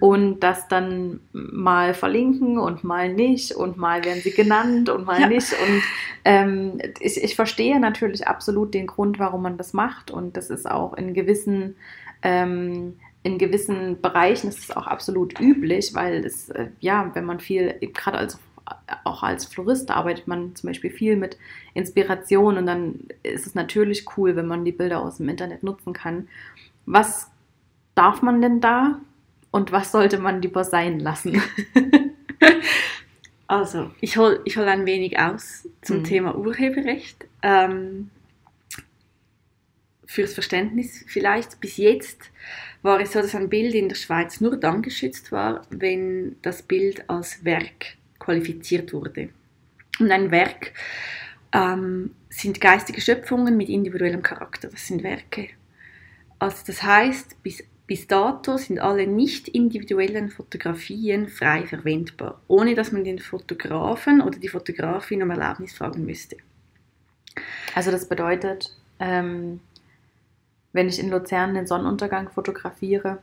und das dann mal verlinken und mal nicht und mal werden sie genannt und mal Ja. nicht. Und ähm, ich, ich verstehe natürlich absolut den Grund, warum man das macht und das ist auch in gewissen ähm, in gewissen Bereichen ist es auch absolut üblich, weil es, äh, ja, wenn man viel, gerade als auch als Florist arbeitet man zum Beispiel viel mit Inspiration und dann ist es natürlich cool, wenn man die Bilder aus dem Internet nutzen kann. Was darf man denn da und was sollte man lieber sein lassen? Also, ich hole ich hol ein wenig aus zum Mhm. Thema Urheberrecht. Ähm, fürs Verständnis vielleicht. Bis jetzt war es so, dass ein Bild in der Schweiz nur dann geschützt war, wenn das Bild als Werk qualifiziert wurde. Und ein Werk ähm, sind geistige Schöpfungen mit individuellem Charakter. Das sind Werke. Also das heißt, bis, bis dato sind alle nicht individuellen Fotografien frei verwendbar, ohne dass man den Fotografen oder die Fotografin um Erlaubnis fragen müsste. Also das bedeutet, ähm, wenn ich in Luzern den Sonnenuntergang fotografiere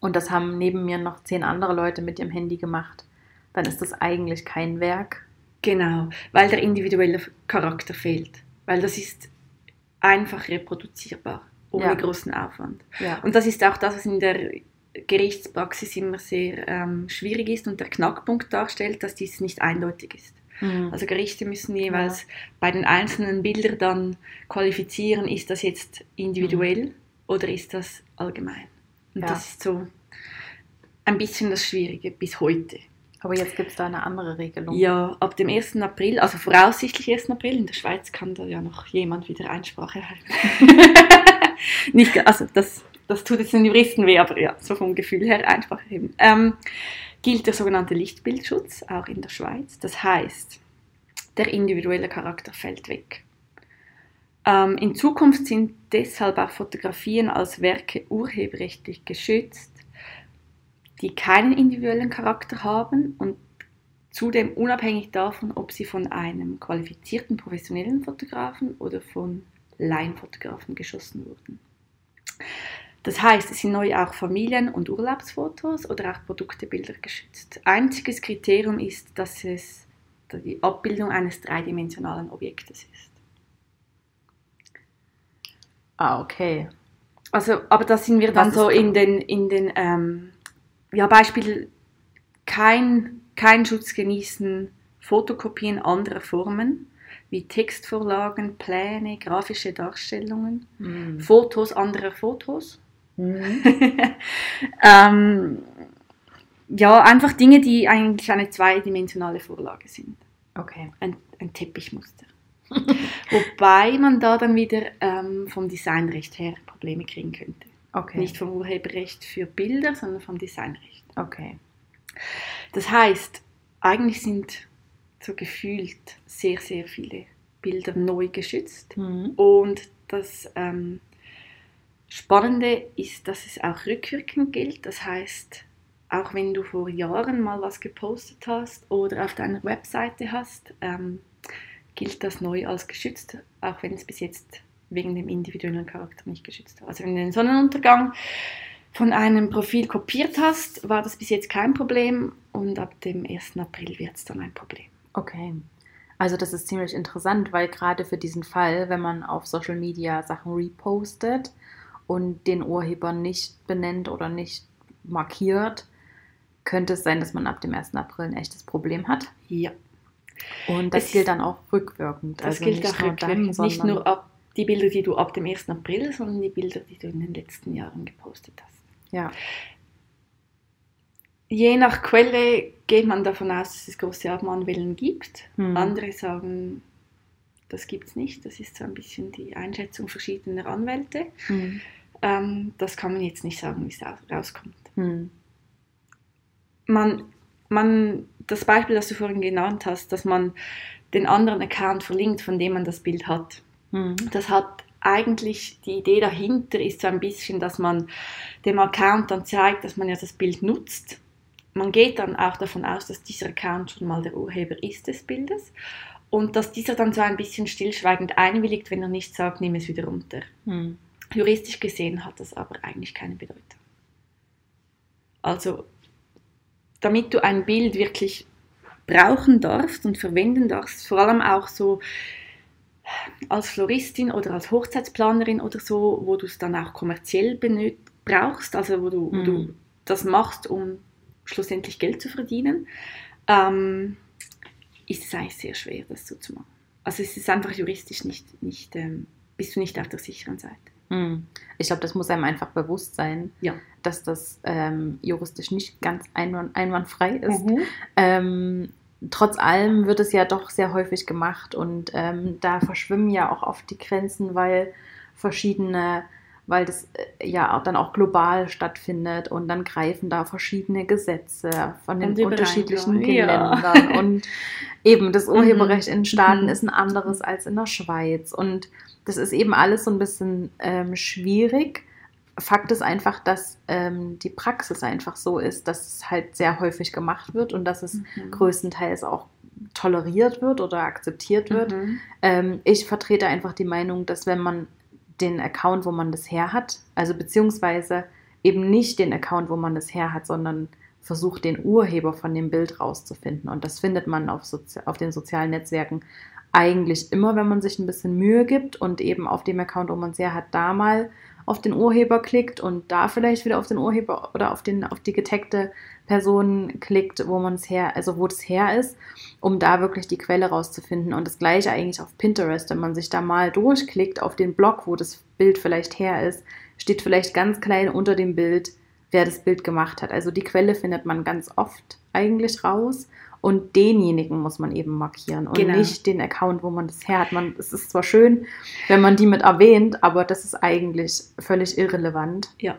und das haben neben mir noch zehn andere Leute mit ihrem Handy gemacht, dann ist das eigentlich kein Werk. Genau, weil der individuelle Charakter fehlt. Weil das ist einfach reproduzierbar, ohne Ja. großen Aufwand. Ja. Und das ist auch das, was in der Gerichtspraxis immer sehr ähm, schwierig ist und der Knackpunkt darstellt, dass dies nicht eindeutig ist. Mhm. Also Gerichte müssen jeweils bei den einzelnen Bildern dann qualifizieren, ist das jetzt individuell oder ist das allgemein. Und Ja. das ist so ein bisschen das Schwierige bis heute. Aber jetzt gibt es da eine andere Regelung. Ja, ab dem 1. April, also voraussichtlich 1. April, in der Schweiz kann da ja noch jemand wieder Einsprache erhalten. Nicht, also das, das tut jetzt den Juristen weh, aber ja, so vom Gefühl her Einsprache erheben. Ähm, gilt der sogenannte Lichtbildschutz, auch in der Schweiz. Das heißt, der individuelle Charakter fällt weg. Ähm, in Zukunft sind deshalb auch Fotografien als Werke urheberrechtlich geschützt, die keinen individuellen Charakter haben und zudem unabhängig davon, ob sie von einem qualifizierten professionellen Fotografen oder von Laienfotografen geschossen wurden. Das heißt, es sind neu auch Familien- und Urlaubsfotos oder auch Produktebilder geschützt. Einziges Kriterium ist, dass es die Abbildung eines dreidimensionalen Objektes ist. Ah, okay. Also, aber da sind wir dann so in den, in den ähm, ja, Beispiel, kein, kein Schutz genießen Fotokopien anderer Formen, wie Textvorlagen, Pläne, grafische Darstellungen, Mhm. Fotos anderer Fotos. Mhm. ähm, ja, einfach Dinge, die eigentlich eine zweidimensionale Vorlage sind. Okay. Ein, ein Teppichmuster. Wobei man da dann wieder ähm, vom Designrecht her Probleme kriegen könnte. Okay. Nicht vom Urheberrecht für Bilder, sondern vom Designrecht. Okay. Das heißt, eigentlich sind so gefühlt sehr, sehr viele Bilder neu geschützt. Mhm. Und das ähm, Spannende ist, dass es auch rückwirkend gilt. Das heißt, auch wenn du vor Jahren mal was gepostet hast oder auf deiner Webseite hast, ähm, gilt das neu als geschützt, auch wenn es bis jetzt wegen dem individuellen Charakter nicht geschützt war. Also wenn du den Sonnenuntergang von einem Profil kopiert hast, war das bis jetzt kein Problem und ab dem 1. April wird es dann ein Problem. Okay. Also das ist ziemlich interessant, weil gerade für diesen Fall, wenn man auf Social Media Sachen repostet und den Urheber nicht benennt oder nicht markiert, könnte es sein, dass man ab dem 1. April ein echtes Problem hat. Ja. Und das Es- gilt dann auch rückwirkend. Das also gilt auch rückwirkend. dann, Nicht nur ab die Bilder, die du ab dem 1. April, sondern die Bilder, die du in den letzten Jahren gepostet hast. Ja. Je nach Quelle geht man davon aus, dass es große Abmahnwellen gibt. Hm. Andere sagen, das gibt es nicht. Das ist so ein bisschen die Einschätzung verschiedener Anwälte. Hm. Ähm, das kann man jetzt nicht sagen, wie es aus- rauskommt. Hm. Man, man, das Beispiel, das du vorhin genannt hast, dass man den anderen Account verlinkt, von dem man das Bild hat. Hm. Das hat eigentlich, die Idee dahinter ist so ein bisschen, dass man dem Account dann zeigt, dass man ja das Bild nutzt. Man geht dann auch davon aus, dass dieser Account schon mal der Urheber ist des Bildes und dass dieser dann so ein bisschen stillschweigend einwilligt, wenn er nicht sagt, nimm es wieder runter. Hm. Juristisch gesehen hat das aber eigentlich keine Bedeutung. Also, damit du ein Bild wirklich brauchen darfst und verwenden darfst, vor allem auch so als Floristin oder als Hochzeitsplanerin oder so, wo du es dann auch kommerziell brauchst, also wo du, wo Mhm. du das machst, um schlussendlich Geld zu verdienen, ähm, ist es eigentlich sehr schwer, das so zu machen. Also es ist einfach juristisch nicht, nicht ähm, bist du nicht auf der sicheren Seite. Hm. Ich glaube, das muss einem einfach bewusst sein, Ja. dass das ähm, juristisch nicht ganz einwand einwandfrei ist. Mhm. Trotz allem wird es ja doch sehr häufig gemacht und ähm, da verschwimmen ja auch oft die Grenzen, weil verschiedene, weil das äh, ja auch dann auch global stattfindet und dann greifen da verschiedene Gesetze von den unterschiedlichen ja. Ländern und eben das Urheberrecht in Staaten Mhm. ist ein anderes als in der Schweiz und das ist eben alles so ein bisschen ähm, schwierig. Fakt ist einfach, dass ähm, die Praxis einfach so ist, dass es halt sehr häufig gemacht wird und dass es Mhm. größtenteils auch toleriert wird oder akzeptiert wird. Mhm. Ähm, ich vertrete einfach die Meinung, dass wenn man den Account, wo man das her hat, also beziehungsweise eben nicht den Account, wo man das her hat, sondern versucht, den Urheber von dem Bild rauszufinden. Und das findet man auf, Sozi auf den sozialen Netzwerken eigentlich immer, wenn man sich ein bisschen Mühe gibt und eben auf dem Account, wo man es her hat, da mal auf den Urheber klickt und da vielleicht wieder auf den Urheber oder auf, den, auf die getagte Person klickt, wo man es her, also wo das her ist, um da wirklich die Quelle rauszufinden. Und das gleiche eigentlich auf Pinterest, wenn man sich da mal durchklickt auf den Blog, wo das Bild vielleicht her ist, steht vielleicht ganz klein unter dem Bild, wer das Bild gemacht hat. Also die Quelle findet man ganz oft eigentlich raus. Und denjenigen muss man eben markieren und Genau. nicht den Account, wo man das her hat. Man, es ist zwar schön, wenn man die mit erwähnt, aber das ist eigentlich völlig irrelevant. Ja.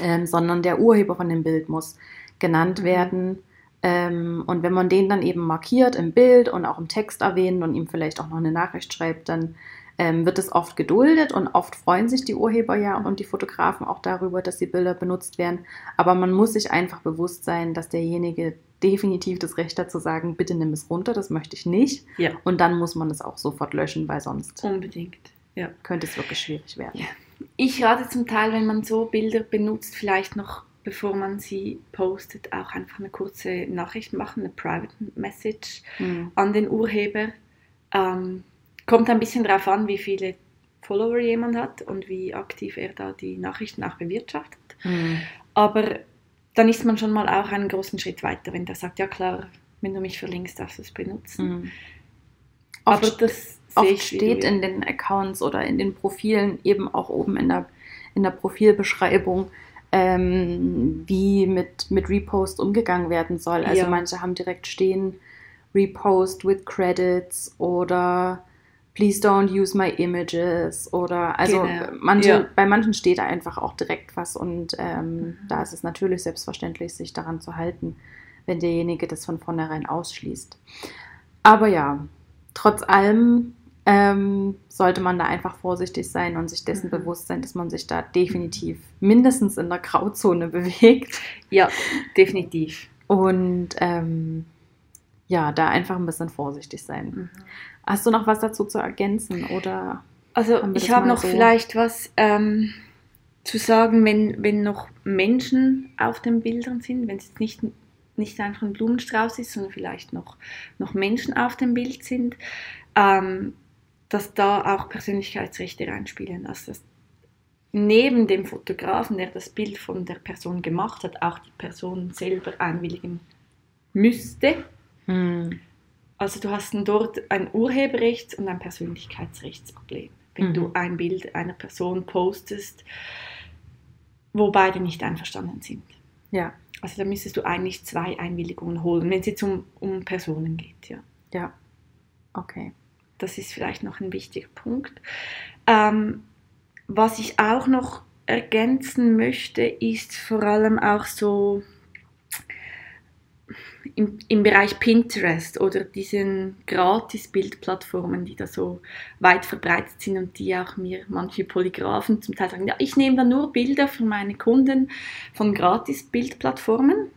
Ähm, sondern der Urheber von dem Bild muss genannt Mhm. werden. Ähm, und wenn man den dann eben markiert im Bild und auch im Text erwähnt und ihm vielleicht auch noch eine Nachricht schreibt, dann ähm, wird es oft geduldet und oft freuen sich die Urheber ja und die Fotografen auch darüber, dass die Bilder benutzt werden. Aber man muss sich einfach bewusst sein, dass derjenige definitiv das Recht hat zu sagen, bitte nimm es runter, das möchte ich nicht. Ja, Und dann muss man es auch sofort löschen, weil sonst unbedingt. Ja. könnte es wirklich schwierig werden. Ja. Ich rate zum Teil, wenn man so Bilder benutzt, vielleicht noch, bevor man sie postet, auch einfach eine kurze Nachricht machen, eine Private Message Hm. an den Urheber. Ähm, kommt ein bisschen darauf an, wie viele Follower jemand hat und wie aktiv er da die Nachrichten auch bewirtschaftet. Hm. Aber dann ist man schon mal auch einen großen Schritt weiter, wenn der sagt, ja klar, wenn du mich verlinkst, darfst du es benutzen. Hm. Aber das oft steht in den Accounts oder in den Profilen eben auch oben in der, in der Profilbeschreibung, ähm, wie mit, mit Repost umgegangen werden soll. Also Ja. manche haben direkt stehen, Repost with Credits oder Please don't use my images oder also Genau. manche, Ja. bei manchen steht da einfach auch direkt was und ähm, Mhm. da ist es natürlich selbstverständlich, sich daran zu halten, wenn derjenige das von vornherein ausschließt. Aber ja, trotz allem ähm, sollte man da einfach vorsichtig sein und sich dessen Mhm. bewusst sein, dass man sich da definitiv mindestens in der Grauzone bewegt Ja, definitiv. und ähm, ja, da einfach ein bisschen vorsichtig sein. Mhm. Hast du noch was dazu zu ergänzen oder? Also ich habe noch so- vielleicht was ähm, zu sagen, wenn, wenn noch Menschen auf den Bildern sind, wenn es nicht, nicht einfach ein Blumenstrauß ist, sondern vielleicht noch, noch Menschen auf dem Bild sind, ähm, dass da auch Persönlichkeitsrechte reinspielen. Also das, neben dem Fotografen, der das Bild von der Person gemacht hat, auch die Person selber einwilligen müsste. Hm. Also du hast dort ein Urheberrechts- und ein Persönlichkeitsrechtsproblem, wenn Mhm. du ein Bild einer Person postest, wo beide nicht einverstanden sind. Ja, Also da müsstest du eigentlich zwei Einwilligungen holen, wenn es jetzt um, um Personen geht. Ja. ja. Okay. Das ist vielleicht noch ein wichtiger Punkt. Ähm, was ich auch noch ergänzen möchte, ist vor allem auch so im, im Bereich Pinterest oder diesen Gratis-Bildplattformen, die da so weit verbreitet sind und die auch mir manche Polygraphen zum Teil sagen, ja, ich nehme da nur Bilder für meine Kunden von Gratis-Bildplattformen.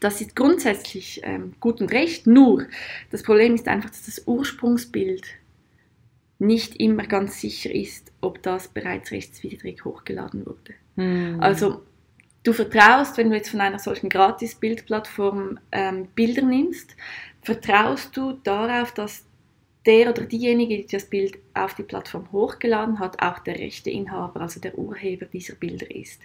Das ist grundsätzlich ähm, gut und recht, nur das Problem ist einfach, dass das Ursprungsbild nicht immer ganz sicher ist, ob das bereits rechtswidrig hochgeladen wurde. Hm. Also du vertraust, wenn du jetzt von einer solchen Gratis-Bildplattform ähm, Bilder nimmst, vertraust du darauf, dass der oder diejenige, die das Bild auf die Plattform hochgeladen hat, auch der Rechteinhaber, also der Urheber dieser Bilder ist.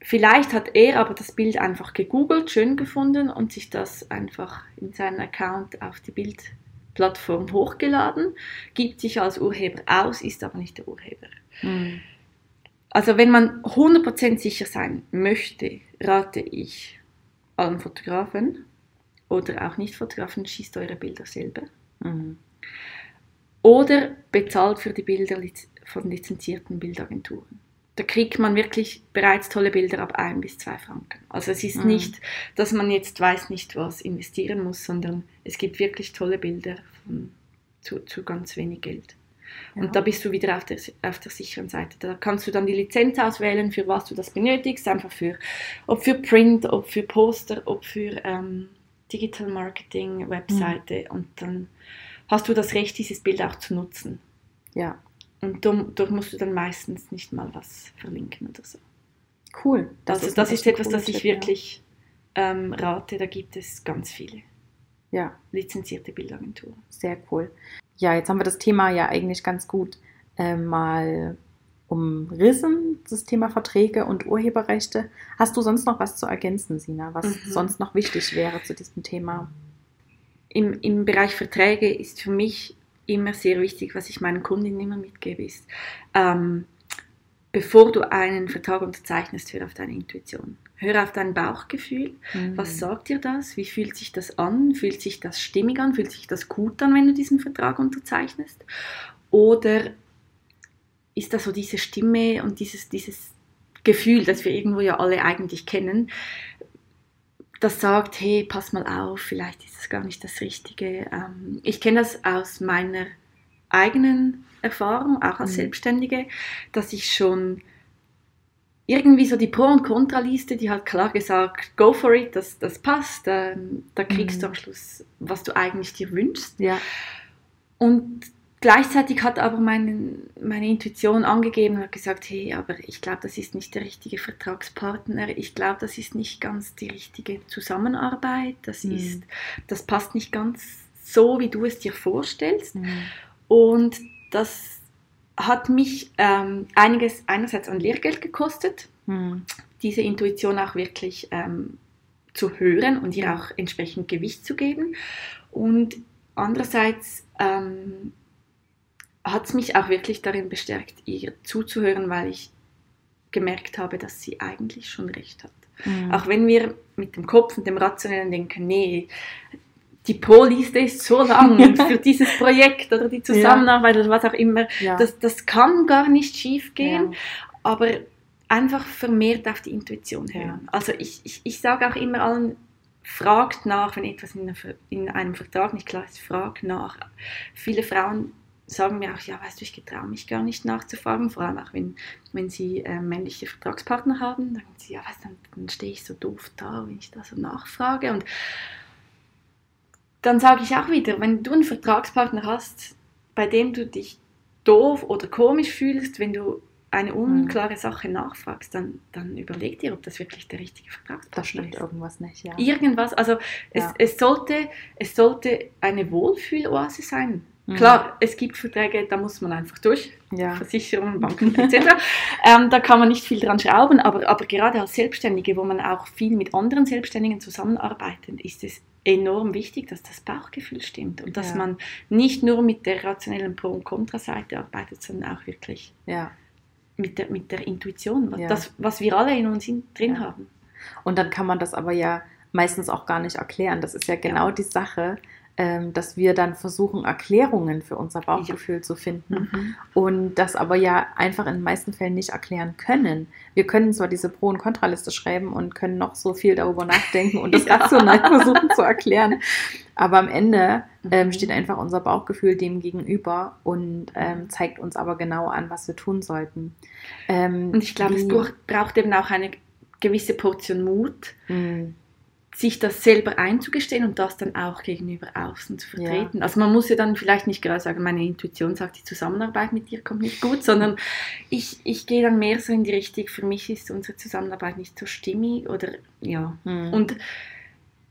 Vielleicht hat er aber das Bild einfach gegoogelt, schön gefunden und sich das einfach in seinen Account auf die Bildplattform hochgeladen, gibt sich als Urheber aus, ist aber nicht der Urheber. Hm. Also wenn man 100% sicher sein möchte, rate ich allen Fotografen oder auch Nicht-Fotografen, schießt eure Bilder selber. Mhm. Oder bezahlt für die Bilder von lizenzierten Bildagenturen. Da kriegt man wirklich bereits tolle Bilder ab 1 bis 2 Franken. Also es ist Mhm. nicht, dass man jetzt weiß nicht was investieren muss, sondern es gibt wirklich tolle Bilder von, zu, zu ganz wenig Geld. Ja. Und da bist du wieder auf der, auf der sicheren Seite. Da kannst du dann die Lizenz auswählen, für was du das benötigst, einfach für, ob für Print, ob für Poster, ob für ähm, Digital Marketing, Webseite und dann hast du das Recht, dieses Bild auch zu nutzen. ja, Und dort dort musst du dann meistens nicht mal was verlinken oder so. cool. Das, also ein das ist etwas, das ich Tipp, ja. wirklich ähm, rate. Da gibt es ganz viele Ja, lizenzierte Bildagenturen. sehr cool. Ja, jetzt haben wir das Thema ja eigentlich ganz gut äh, mal umrissen, das Thema Verträge und Urheberrechte. Hast du sonst noch was zu ergänzen, Sina, was Mhm. sonst noch wichtig wäre zu diesem Thema? Im, Im Bereich Verträge ist für mich immer sehr wichtig, was ich meinen Kundinnen immer mitgebe, ist, ähm, bevor du einen Vertrag unterzeichnest, hör auf deine Intuition. Hör auf dein Bauchgefühl. Mhm. Was sagt dir das? Wie fühlt sich das an? Fühlt sich das stimmig an? Fühlt sich das gut an, wenn du diesen Vertrag unterzeichnest? Oder ist da so diese Stimme und dieses, dieses Gefühl, das wir irgendwo ja alle eigentlich kennen, das sagt, hey, pass mal auf, vielleicht ist das gar nicht das Richtige. Ähm, ich kenne das aus meiner eigenen Erfahrung, auch als Mhm. Selbstständige, dass ich schon irgendwie so die Pro- und Kontraliste, die hat klar gesagt, go for it, das, das passt, ähm, da kriegst Mhm. du am Schluss, was du eigentlich dir wünschst. Ja, Und gleichzeitig hat aber meine, meine Intuition angegeben und hat gesagt, hey, aber ich glaube, das ist nicht der richtige Vertragspartner, ich glaube, das ist nicht ganz die richtige Zusammenarbeit, das, Mhm. ist, das passt nicht ganz so, wie du es dir vorstellst. Mhm. Und das hat mich ähm, einiges einerseits an Lehrgeld gekostet, Mhm. diese Intuition auch wirklich ähm, zu hören und ihr auch entsprechend Gewicht zu geben. Und andererseits ähm, hat es mich auch wirklich darin bestärkt, ihr zuzuhören, weil ich gemerkt habe, dass sie eigentlich schon recht hat. Mhm. Auch wenn wir mit dem Kopf und dem Rationellen denken, nee, die Pro-Liste ist so lang für dieses Projekt oder die Zusammenarbeit oder was auch immer, ja. das, das kann gar nicht schief gehen, Ja. aber einfach vermehrt auf die Intuition Ja. hören. Also ich, ich, ich sage auch immer allen, fragt nach, wenn etwas in, einer in einem Vertrag nicht klar ist, fragt nach. Viele Frauen sagen mir auch, ja, weißt du, ich getraue mich gar nicht nachzufragen, vor allem auch wenn, wenn sie äh, männliche Vertragspartner haben, dann sagen sie, ja, weißt du, dann, dann stehe ich so doof da, wenn ich da so nachfrage und dann sage ich auch wieder, wenn du einen Vertragspartner hast, bei dem du dich doof oder komisch fühlst, wenn du eine unklare Sache nachfragst, dann, dann überleg dir, ob das wirklich der richtige Vertragspartner da stimmt ist. irgendwas nicht, ja. Irgendwas, also es, Ja. es, sollte, es sollte eine Wohlfühloase sein. Mhm. Klar, es gibt Verträge, da muss man einfach durch. ja. Versicherungen, Banken etc. ähm, da kann man nicht viel dran schrauben, aber, aber gerade als Selbstständige, wo man auch viel mit anderen Selbstständigen zusammenarbeitet, ist es enorm wichtig, dass das Bauchgefühl stimmt und dass ja. man nicht nur mit der rationellen Pro- und Kontraseite arbeitet, sondern auch wirklich ja. mit, der, mit der Intuition, was, das, was wir alle in uns drin haben. Und dann kann man das aber ja meistens auch gar nicht erklären. Das ist ja genau die Sache, ähm, dass wir dann versuchen, Erklärungen für unser Bauchgefühl ja. zu finden mhm. und das aber ja einfach in den meisten Fällen nicht erklären können. Wir können zwar diese Pro- und Kontraliste schreiben und können noch so viel darüber nachdenken und das ja. rational versuchen zu erklären, aber am Ende ähm, mhm. steht einfach unser Bauchgefühl dem gegenüber und ähm, zeigt uns aber genau an, was wir tun sollten. Ähm, und ich glaube, es braucht eben auch eine gewisse Portion Mut. Mhm sich das selber einzugestehen und das dann auch gegenüber außen zu vertreten. Ja. Also man muss ja dann vielleicht nicht gerade sagen, meine Intuition sagt, die Zusammenarbeit mit dir kommt nicht gut, sondern ich, ich gehe dann mehr so in die Richtung, für mich ist unsere Zusammenarbeit nicht so stimmig oder ja. Mhm. Und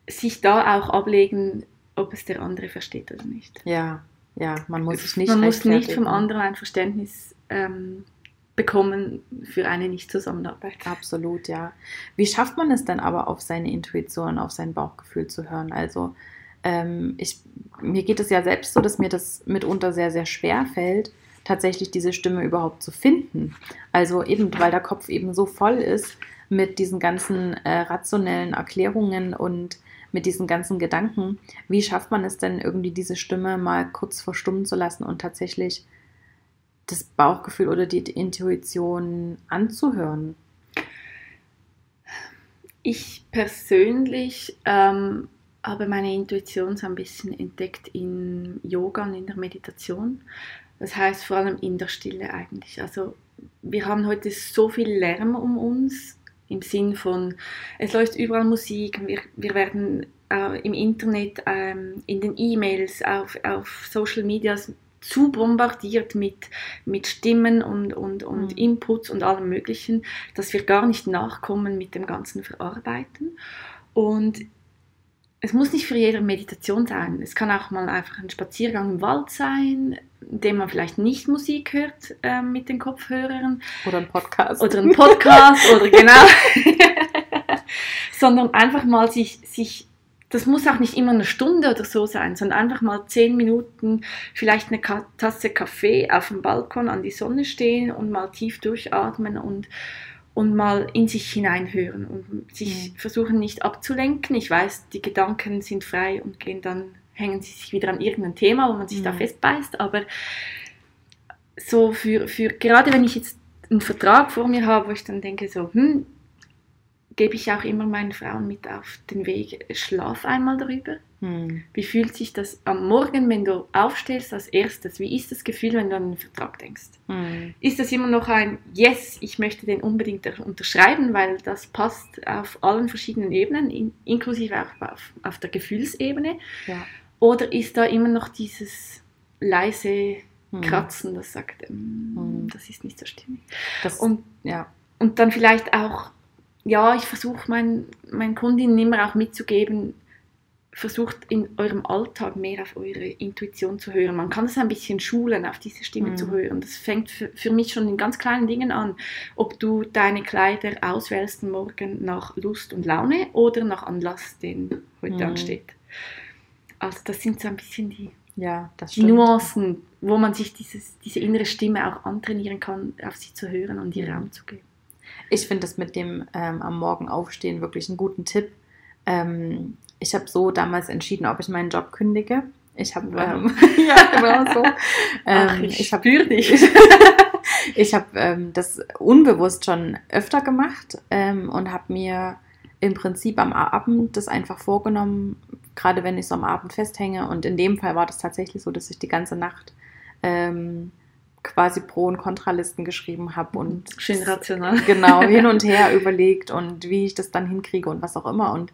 sich da auch ablegen, ob es der andere versteht oder nicht. Ja, ja, man muss sich nicht Man muss nicht vom anderen ein Verständnis ähm, bekommen für eine Nicht-Zusammenarbeit. Absolut, ja. Wie schafft man es denn aber, auf seine Intuition, auf sein Bauchgefühl zu hören? Also ähm, ich, mir geht es ja selbst so, dass mir das mitunter sehr, sehr schwer fällt, tatsächlich diese Stimme überhaupt zu finden. Also eben, weil der Kopf eben so voll ist mit diesen ganzen äh, rationellen Erklärungen und mit diesen ganzen Gedanken. Wie schafft man es denn irgendwie, diese Stimme mal kurz verstummen zu lassen und tatsächlich das Bauchgefühl oder die Intuition anzuhören? Ich persönlich ähm, habe meine Intuition so ein bisschen entdeckt in Yoga und in der Meditation. Das heißt vor allem in der Stille eigentlich. Also wir haben heute so viel Lärm um uns im Sinn von, es läuft überall Musik, wir, wir werden äh, im Internet, ähm, in den E-Mails, auf, auf Social Medias zu bombardiert mit, mit Stimmen und, und, und mhm. Inputs und allem Möglichen, dass wir gar nicht nachkommen mit dem ganzen Verarbeiten. Und es muss nicht für jede Meditation sein. Es kann auch mal einfach ein Spaziergang im Wald sein, in dem man vielleicht nicht Musik hört äh, mit den Kopfhörern. Oder ein Podcast. Oder ein Podcast, oder genau. Sondern einfach mal sich, sich das muss auch nicht immer eine Stunde oder so sein, sondern einfach mal zehn Minuten, vielleicht eine Tasse Kaffee auf dem Balkon an die Sonne stehen und mal tief durchatmen und, und mal in sich hineinhören und sich mhm. versuchen nicht abzulenken. Ich weiß, die Gedanken sind frei und gehen dann, hängen sie sich wieder an irgendein Thema, wo man sich mhm. da festbeißt, aber so für, für, gerade wenn ich jetzt einen Vertrag vor mir habe, wo ich dann denke so, hm, gebe ich auch immer meinen Frauen mit auf den Weg, schlaf einmal darüber. Hm. Wie fühlt sich das am Morgen, wenn du aufstehst als erstes? Wie ist das Gefühl, wenn du an den Vertrag denkst? Hm. Ist das immer noch ein Yes, ich möchte den unbedingt unterschreiben, weil das passt auf allen verschiedenen Ebenen, in, inklusive auch auf, auf der Gefühlsebene? Ja. Oder ist da immer noch dieses leise hm. Kratzen, das sagt, ähm, das ist nicht so stimmig? Das, und, ja. und dann vielleicht auch ja, ich versuche meinen, meinen Kundinnen immer auch mitzugeben, versucht in eurem Alltag mehr auf eure Intuition zu hören. Man kann es ein bisschen schulen, auf diese Stimme mhm. zu hören. Das fängt für, für, mich schon in ganz kleinen Dingen an. Ob du deine Kleider auswählst morgen nach Lust und Laune oder nach Anlass, den heute mhm. ansteht. Also das sind so ein bisschen die, ja, die Nuancen, wo man sich dieses, diese innere Stimme auch antrainieren kann, auf sie zu hören und ihr Raum zu geben. Ich finde das mit dem ähm, am Morgen aufstehen wirklich einen guten Tipp. Ähm, ich habe so damals entschieden, ob ich meinen Job kündige. Ich habe ähm, ja genau so. Ach, ähm, ich, ich dich. ich habe ähm, das unbewusst schon öfter gemacht ähm, und habe mir im Prinzip am Abend das einfach vorgenommen, gerade wenn ich so am Abend festhänge. Und in dem Fall war das tatsächlich so, dass ich die ganze Nacht ähm, quasi Pro- und Kontralisten geschrieben habe und schön rational genau hin und her überlegt und wie ich das dann hinkriege und was auch immer und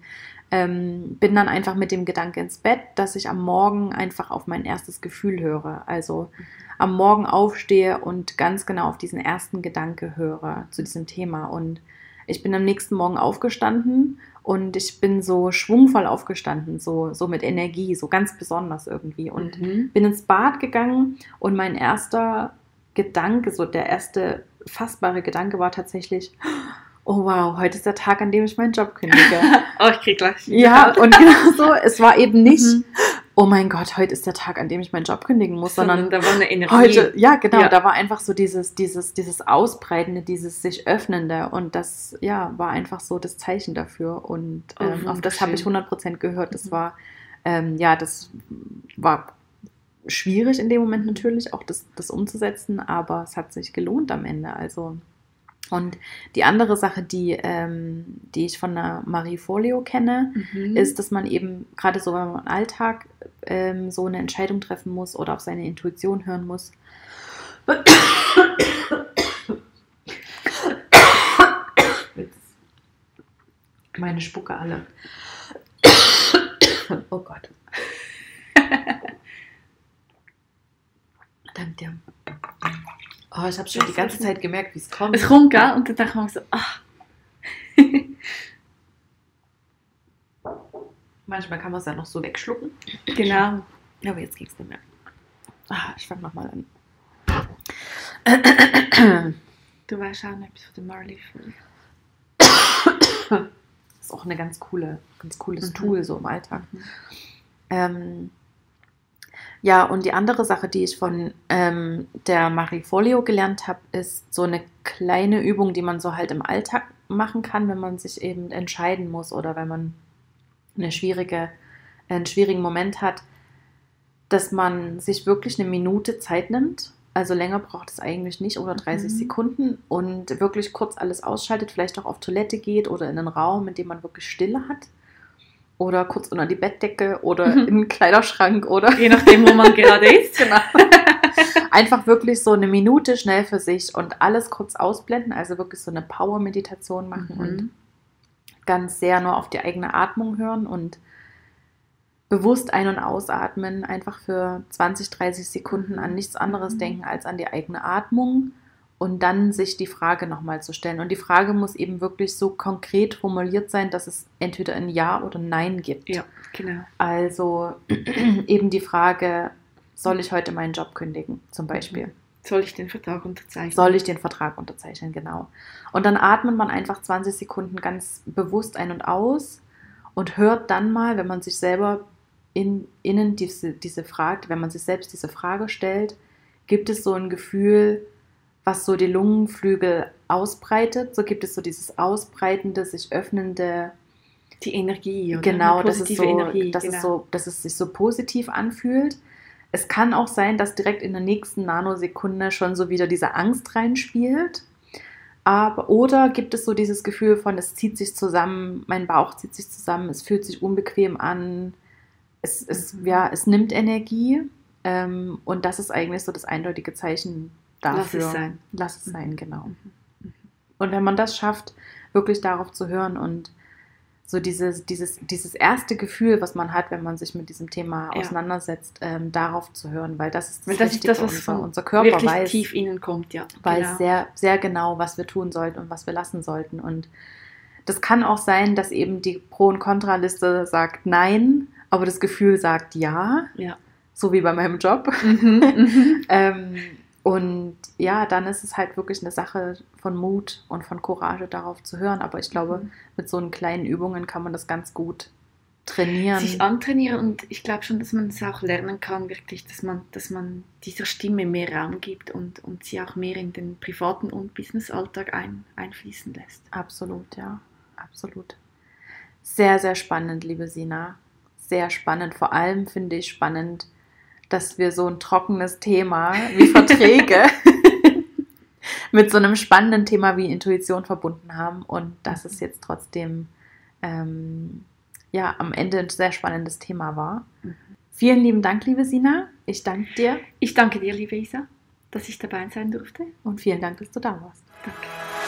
ähm, bin dann einfach mit dem Gedanke ins Bett, dass ich am Morgen einfach auf mein erstes Gefühl höre. Also am Morgen aufstehe und ganz genau auf diesen ersten Gedanke höre zu diesem Thema. Und ich bin am nächsten Morgen aufgestanden und ich bin so schwungvoll aufgestanden, so, so mit Energie, so ganz besonders irgendwie. Und mhm. bin ins Bad gegangen und mein erster Gedanke, so der erste fassbare Gedanke war tatsächlich, oh wow, heute ist der Tag, an dem ich meinen Job kündige. oh, ich krieg gleich. Ja, und genau so, es war eben nicht, mhm. oh mein Gott, heute ist der Tag, an dem ich meinen Job kündigen muss, sondern, da war eine Energie. Heute, ja, genau, ja. da war einfach so dieses, dieses, dieses Ausbreitende, dieses sich Öffnende und das, ja, war einfach so das Zeichen dafür und oh, ähm, auf das habe ich 100% gehört. Das mhm. war, ähm, ja, das war schwierig in dem Moment natürlich, auch das, das umzusetzen, aber es hat sich gelohnt am Ende. Also und die andere Sache, die, ähm, die ich von der Marie Folio kenne, mhm. ist, dass man eben gerade so, wenn man im Alltag ähm, so eine Entscheidung treffen muss oder auf seine Intuition hören muss. Meine Spucke alle. oh Gott. Dank dir. Oh, ich habe schon die ganze Zeit gemerkt, wie es kommt. Es kommt, gell? Und dann dachte man so, ach. Manchmal kann man es ja noch so wegschlucken. Genau. Aber jetzt es nicht mehr. Ah, ich fange nochmal an. Du weißt auch etwas von der Marley Das ist auch eine ganz coole, ganz cooles mhm. Tool so im Alltag. Mhm. Ähm, ja, und die andere Sache, die ich von ähm, der Marie Folio gelernt habe, ist so eine kleine Übung, die man so halt im Alltag machen kann, wenn man sich eben entscheiden muss oder wenn man eine schwierige, einen schwierigen Moment hat, dass man sich wirklich eine Minute Zeit nimmt. Also länger braucht es eigentlich nicht oder 30 mhm. Sekunden und wirklich kurz alles ausschaltet, vielleicht auch auf Toilette geht oder in einen Raum, in dem man wirklich Stille hat oder kurz unter die Bettdecke oder mhm. in den Kleiderschrank oder. Je nachdem, wo man gerade ist. Genau. Einfach wirklich so eine Minute schnell für sich und alles kurz ausblenden, also wirklich so eine Power-Meditation machen mhm. und ganz sehr nur auf die eigene Atmung hören und bewusst ein- und ausatmen, einfach für 20, 30 Sekunden an nichts anderes mhm. denken als an die eigene Atmung und dann sich die Frage nochmal zu stellen. Und die Frage muss eben wirklich so konkret formuliert sein, dass es entweder ein Ja oder ein Nein gibt. Ja, genau. Also eben die Frage, soll ich heute meinen Job kündigen, zum Beispiel? Soll ich den Vertrag unterzeichnen? Soll ich den Vertrag unterzeichnen, genau. Und dann atmet man einfach 20 Sekunden ganz bewusst ein und aus und hört dann mal, wenn man sich selber in, innen diese, diese Frage, wenn man sich selbst diese Frage stellt, gibt es so ein Gefühl, was so die Lungenflügel ausbreitet. So gibt es so dieses ausbreitende, sich öffnende. Die Energie, oder? Genau, dass es, so, Energie, dass, genau. es so, dass es sich so positiv anfühlt. Es kann auch sein, dass direkt in der nächsten Nanosekunde schon so wieder diese Angst reinspielt. Aber, oder gibt es so dieses Gefühl von, es zieht sich zusammen, mein Bauch zieht sich zusammen, es fühlt sich unbequem an, es, es, mhm. ja, es nimmt Energie. Ähm, und das ist eigentlich so das eindeutige Zeichen dafür. Lass es sein. Lass es sein, genau. Mhm. Und wenn man das schafft, wirklich darauf zu hören und so dieses, dieses, dieses erste Gefühl, was man hat, wenn man sich mit diesem Thema ja. auseinandersetzt, ähm, darauf zu hören, weil das ist das, das, ist das was unser, unser Körper weiß, tief innen kommt, ja. Weiß genau. sehr, sehr genau, was wir tun sollten und was wir lassen sollten. Und das kann auch sein, dass eben die Pro- und Kontraliste sagt Nein, aber das Gefühl sagt Ja. Ja. So wie bei meinem Job. Mhm, mhm. ähm, und ja, dann ist es halt wirklich eine Sache von Mut und von Courage darauf zu hören. Aber ich glaube, mhm. mit so einen kleinen Übungen kann man das ganz gut trainieren. Sich antrainieren und ich glaube schon, dass man es auch lernen kann, wirklich, dass man, dass man dieser Stimme mehr Raum gibt und, und sie auch mehr in den privaten und Businessalltag ein, einfließen lässt. Absolut, ja, absolut. Sehr, sehr spannend, liebe Sina. Sehr spannend. Vor allem finde ich spannend, dass wir so ein trockenes Thema wie Verträge mit so einem spannenden Thema wie Intuition verbunden haben und dass es jetzt trotzdem ähm, ja am Ende ein sehr spannendes Thema war. Mhm. Vielen lieben Dank, liebe Sina. Ich danke dir. Ich danke dir, liebe Isa, dass ich dabei sein durfte. Und vielen Dank, dass du da warst. Danke.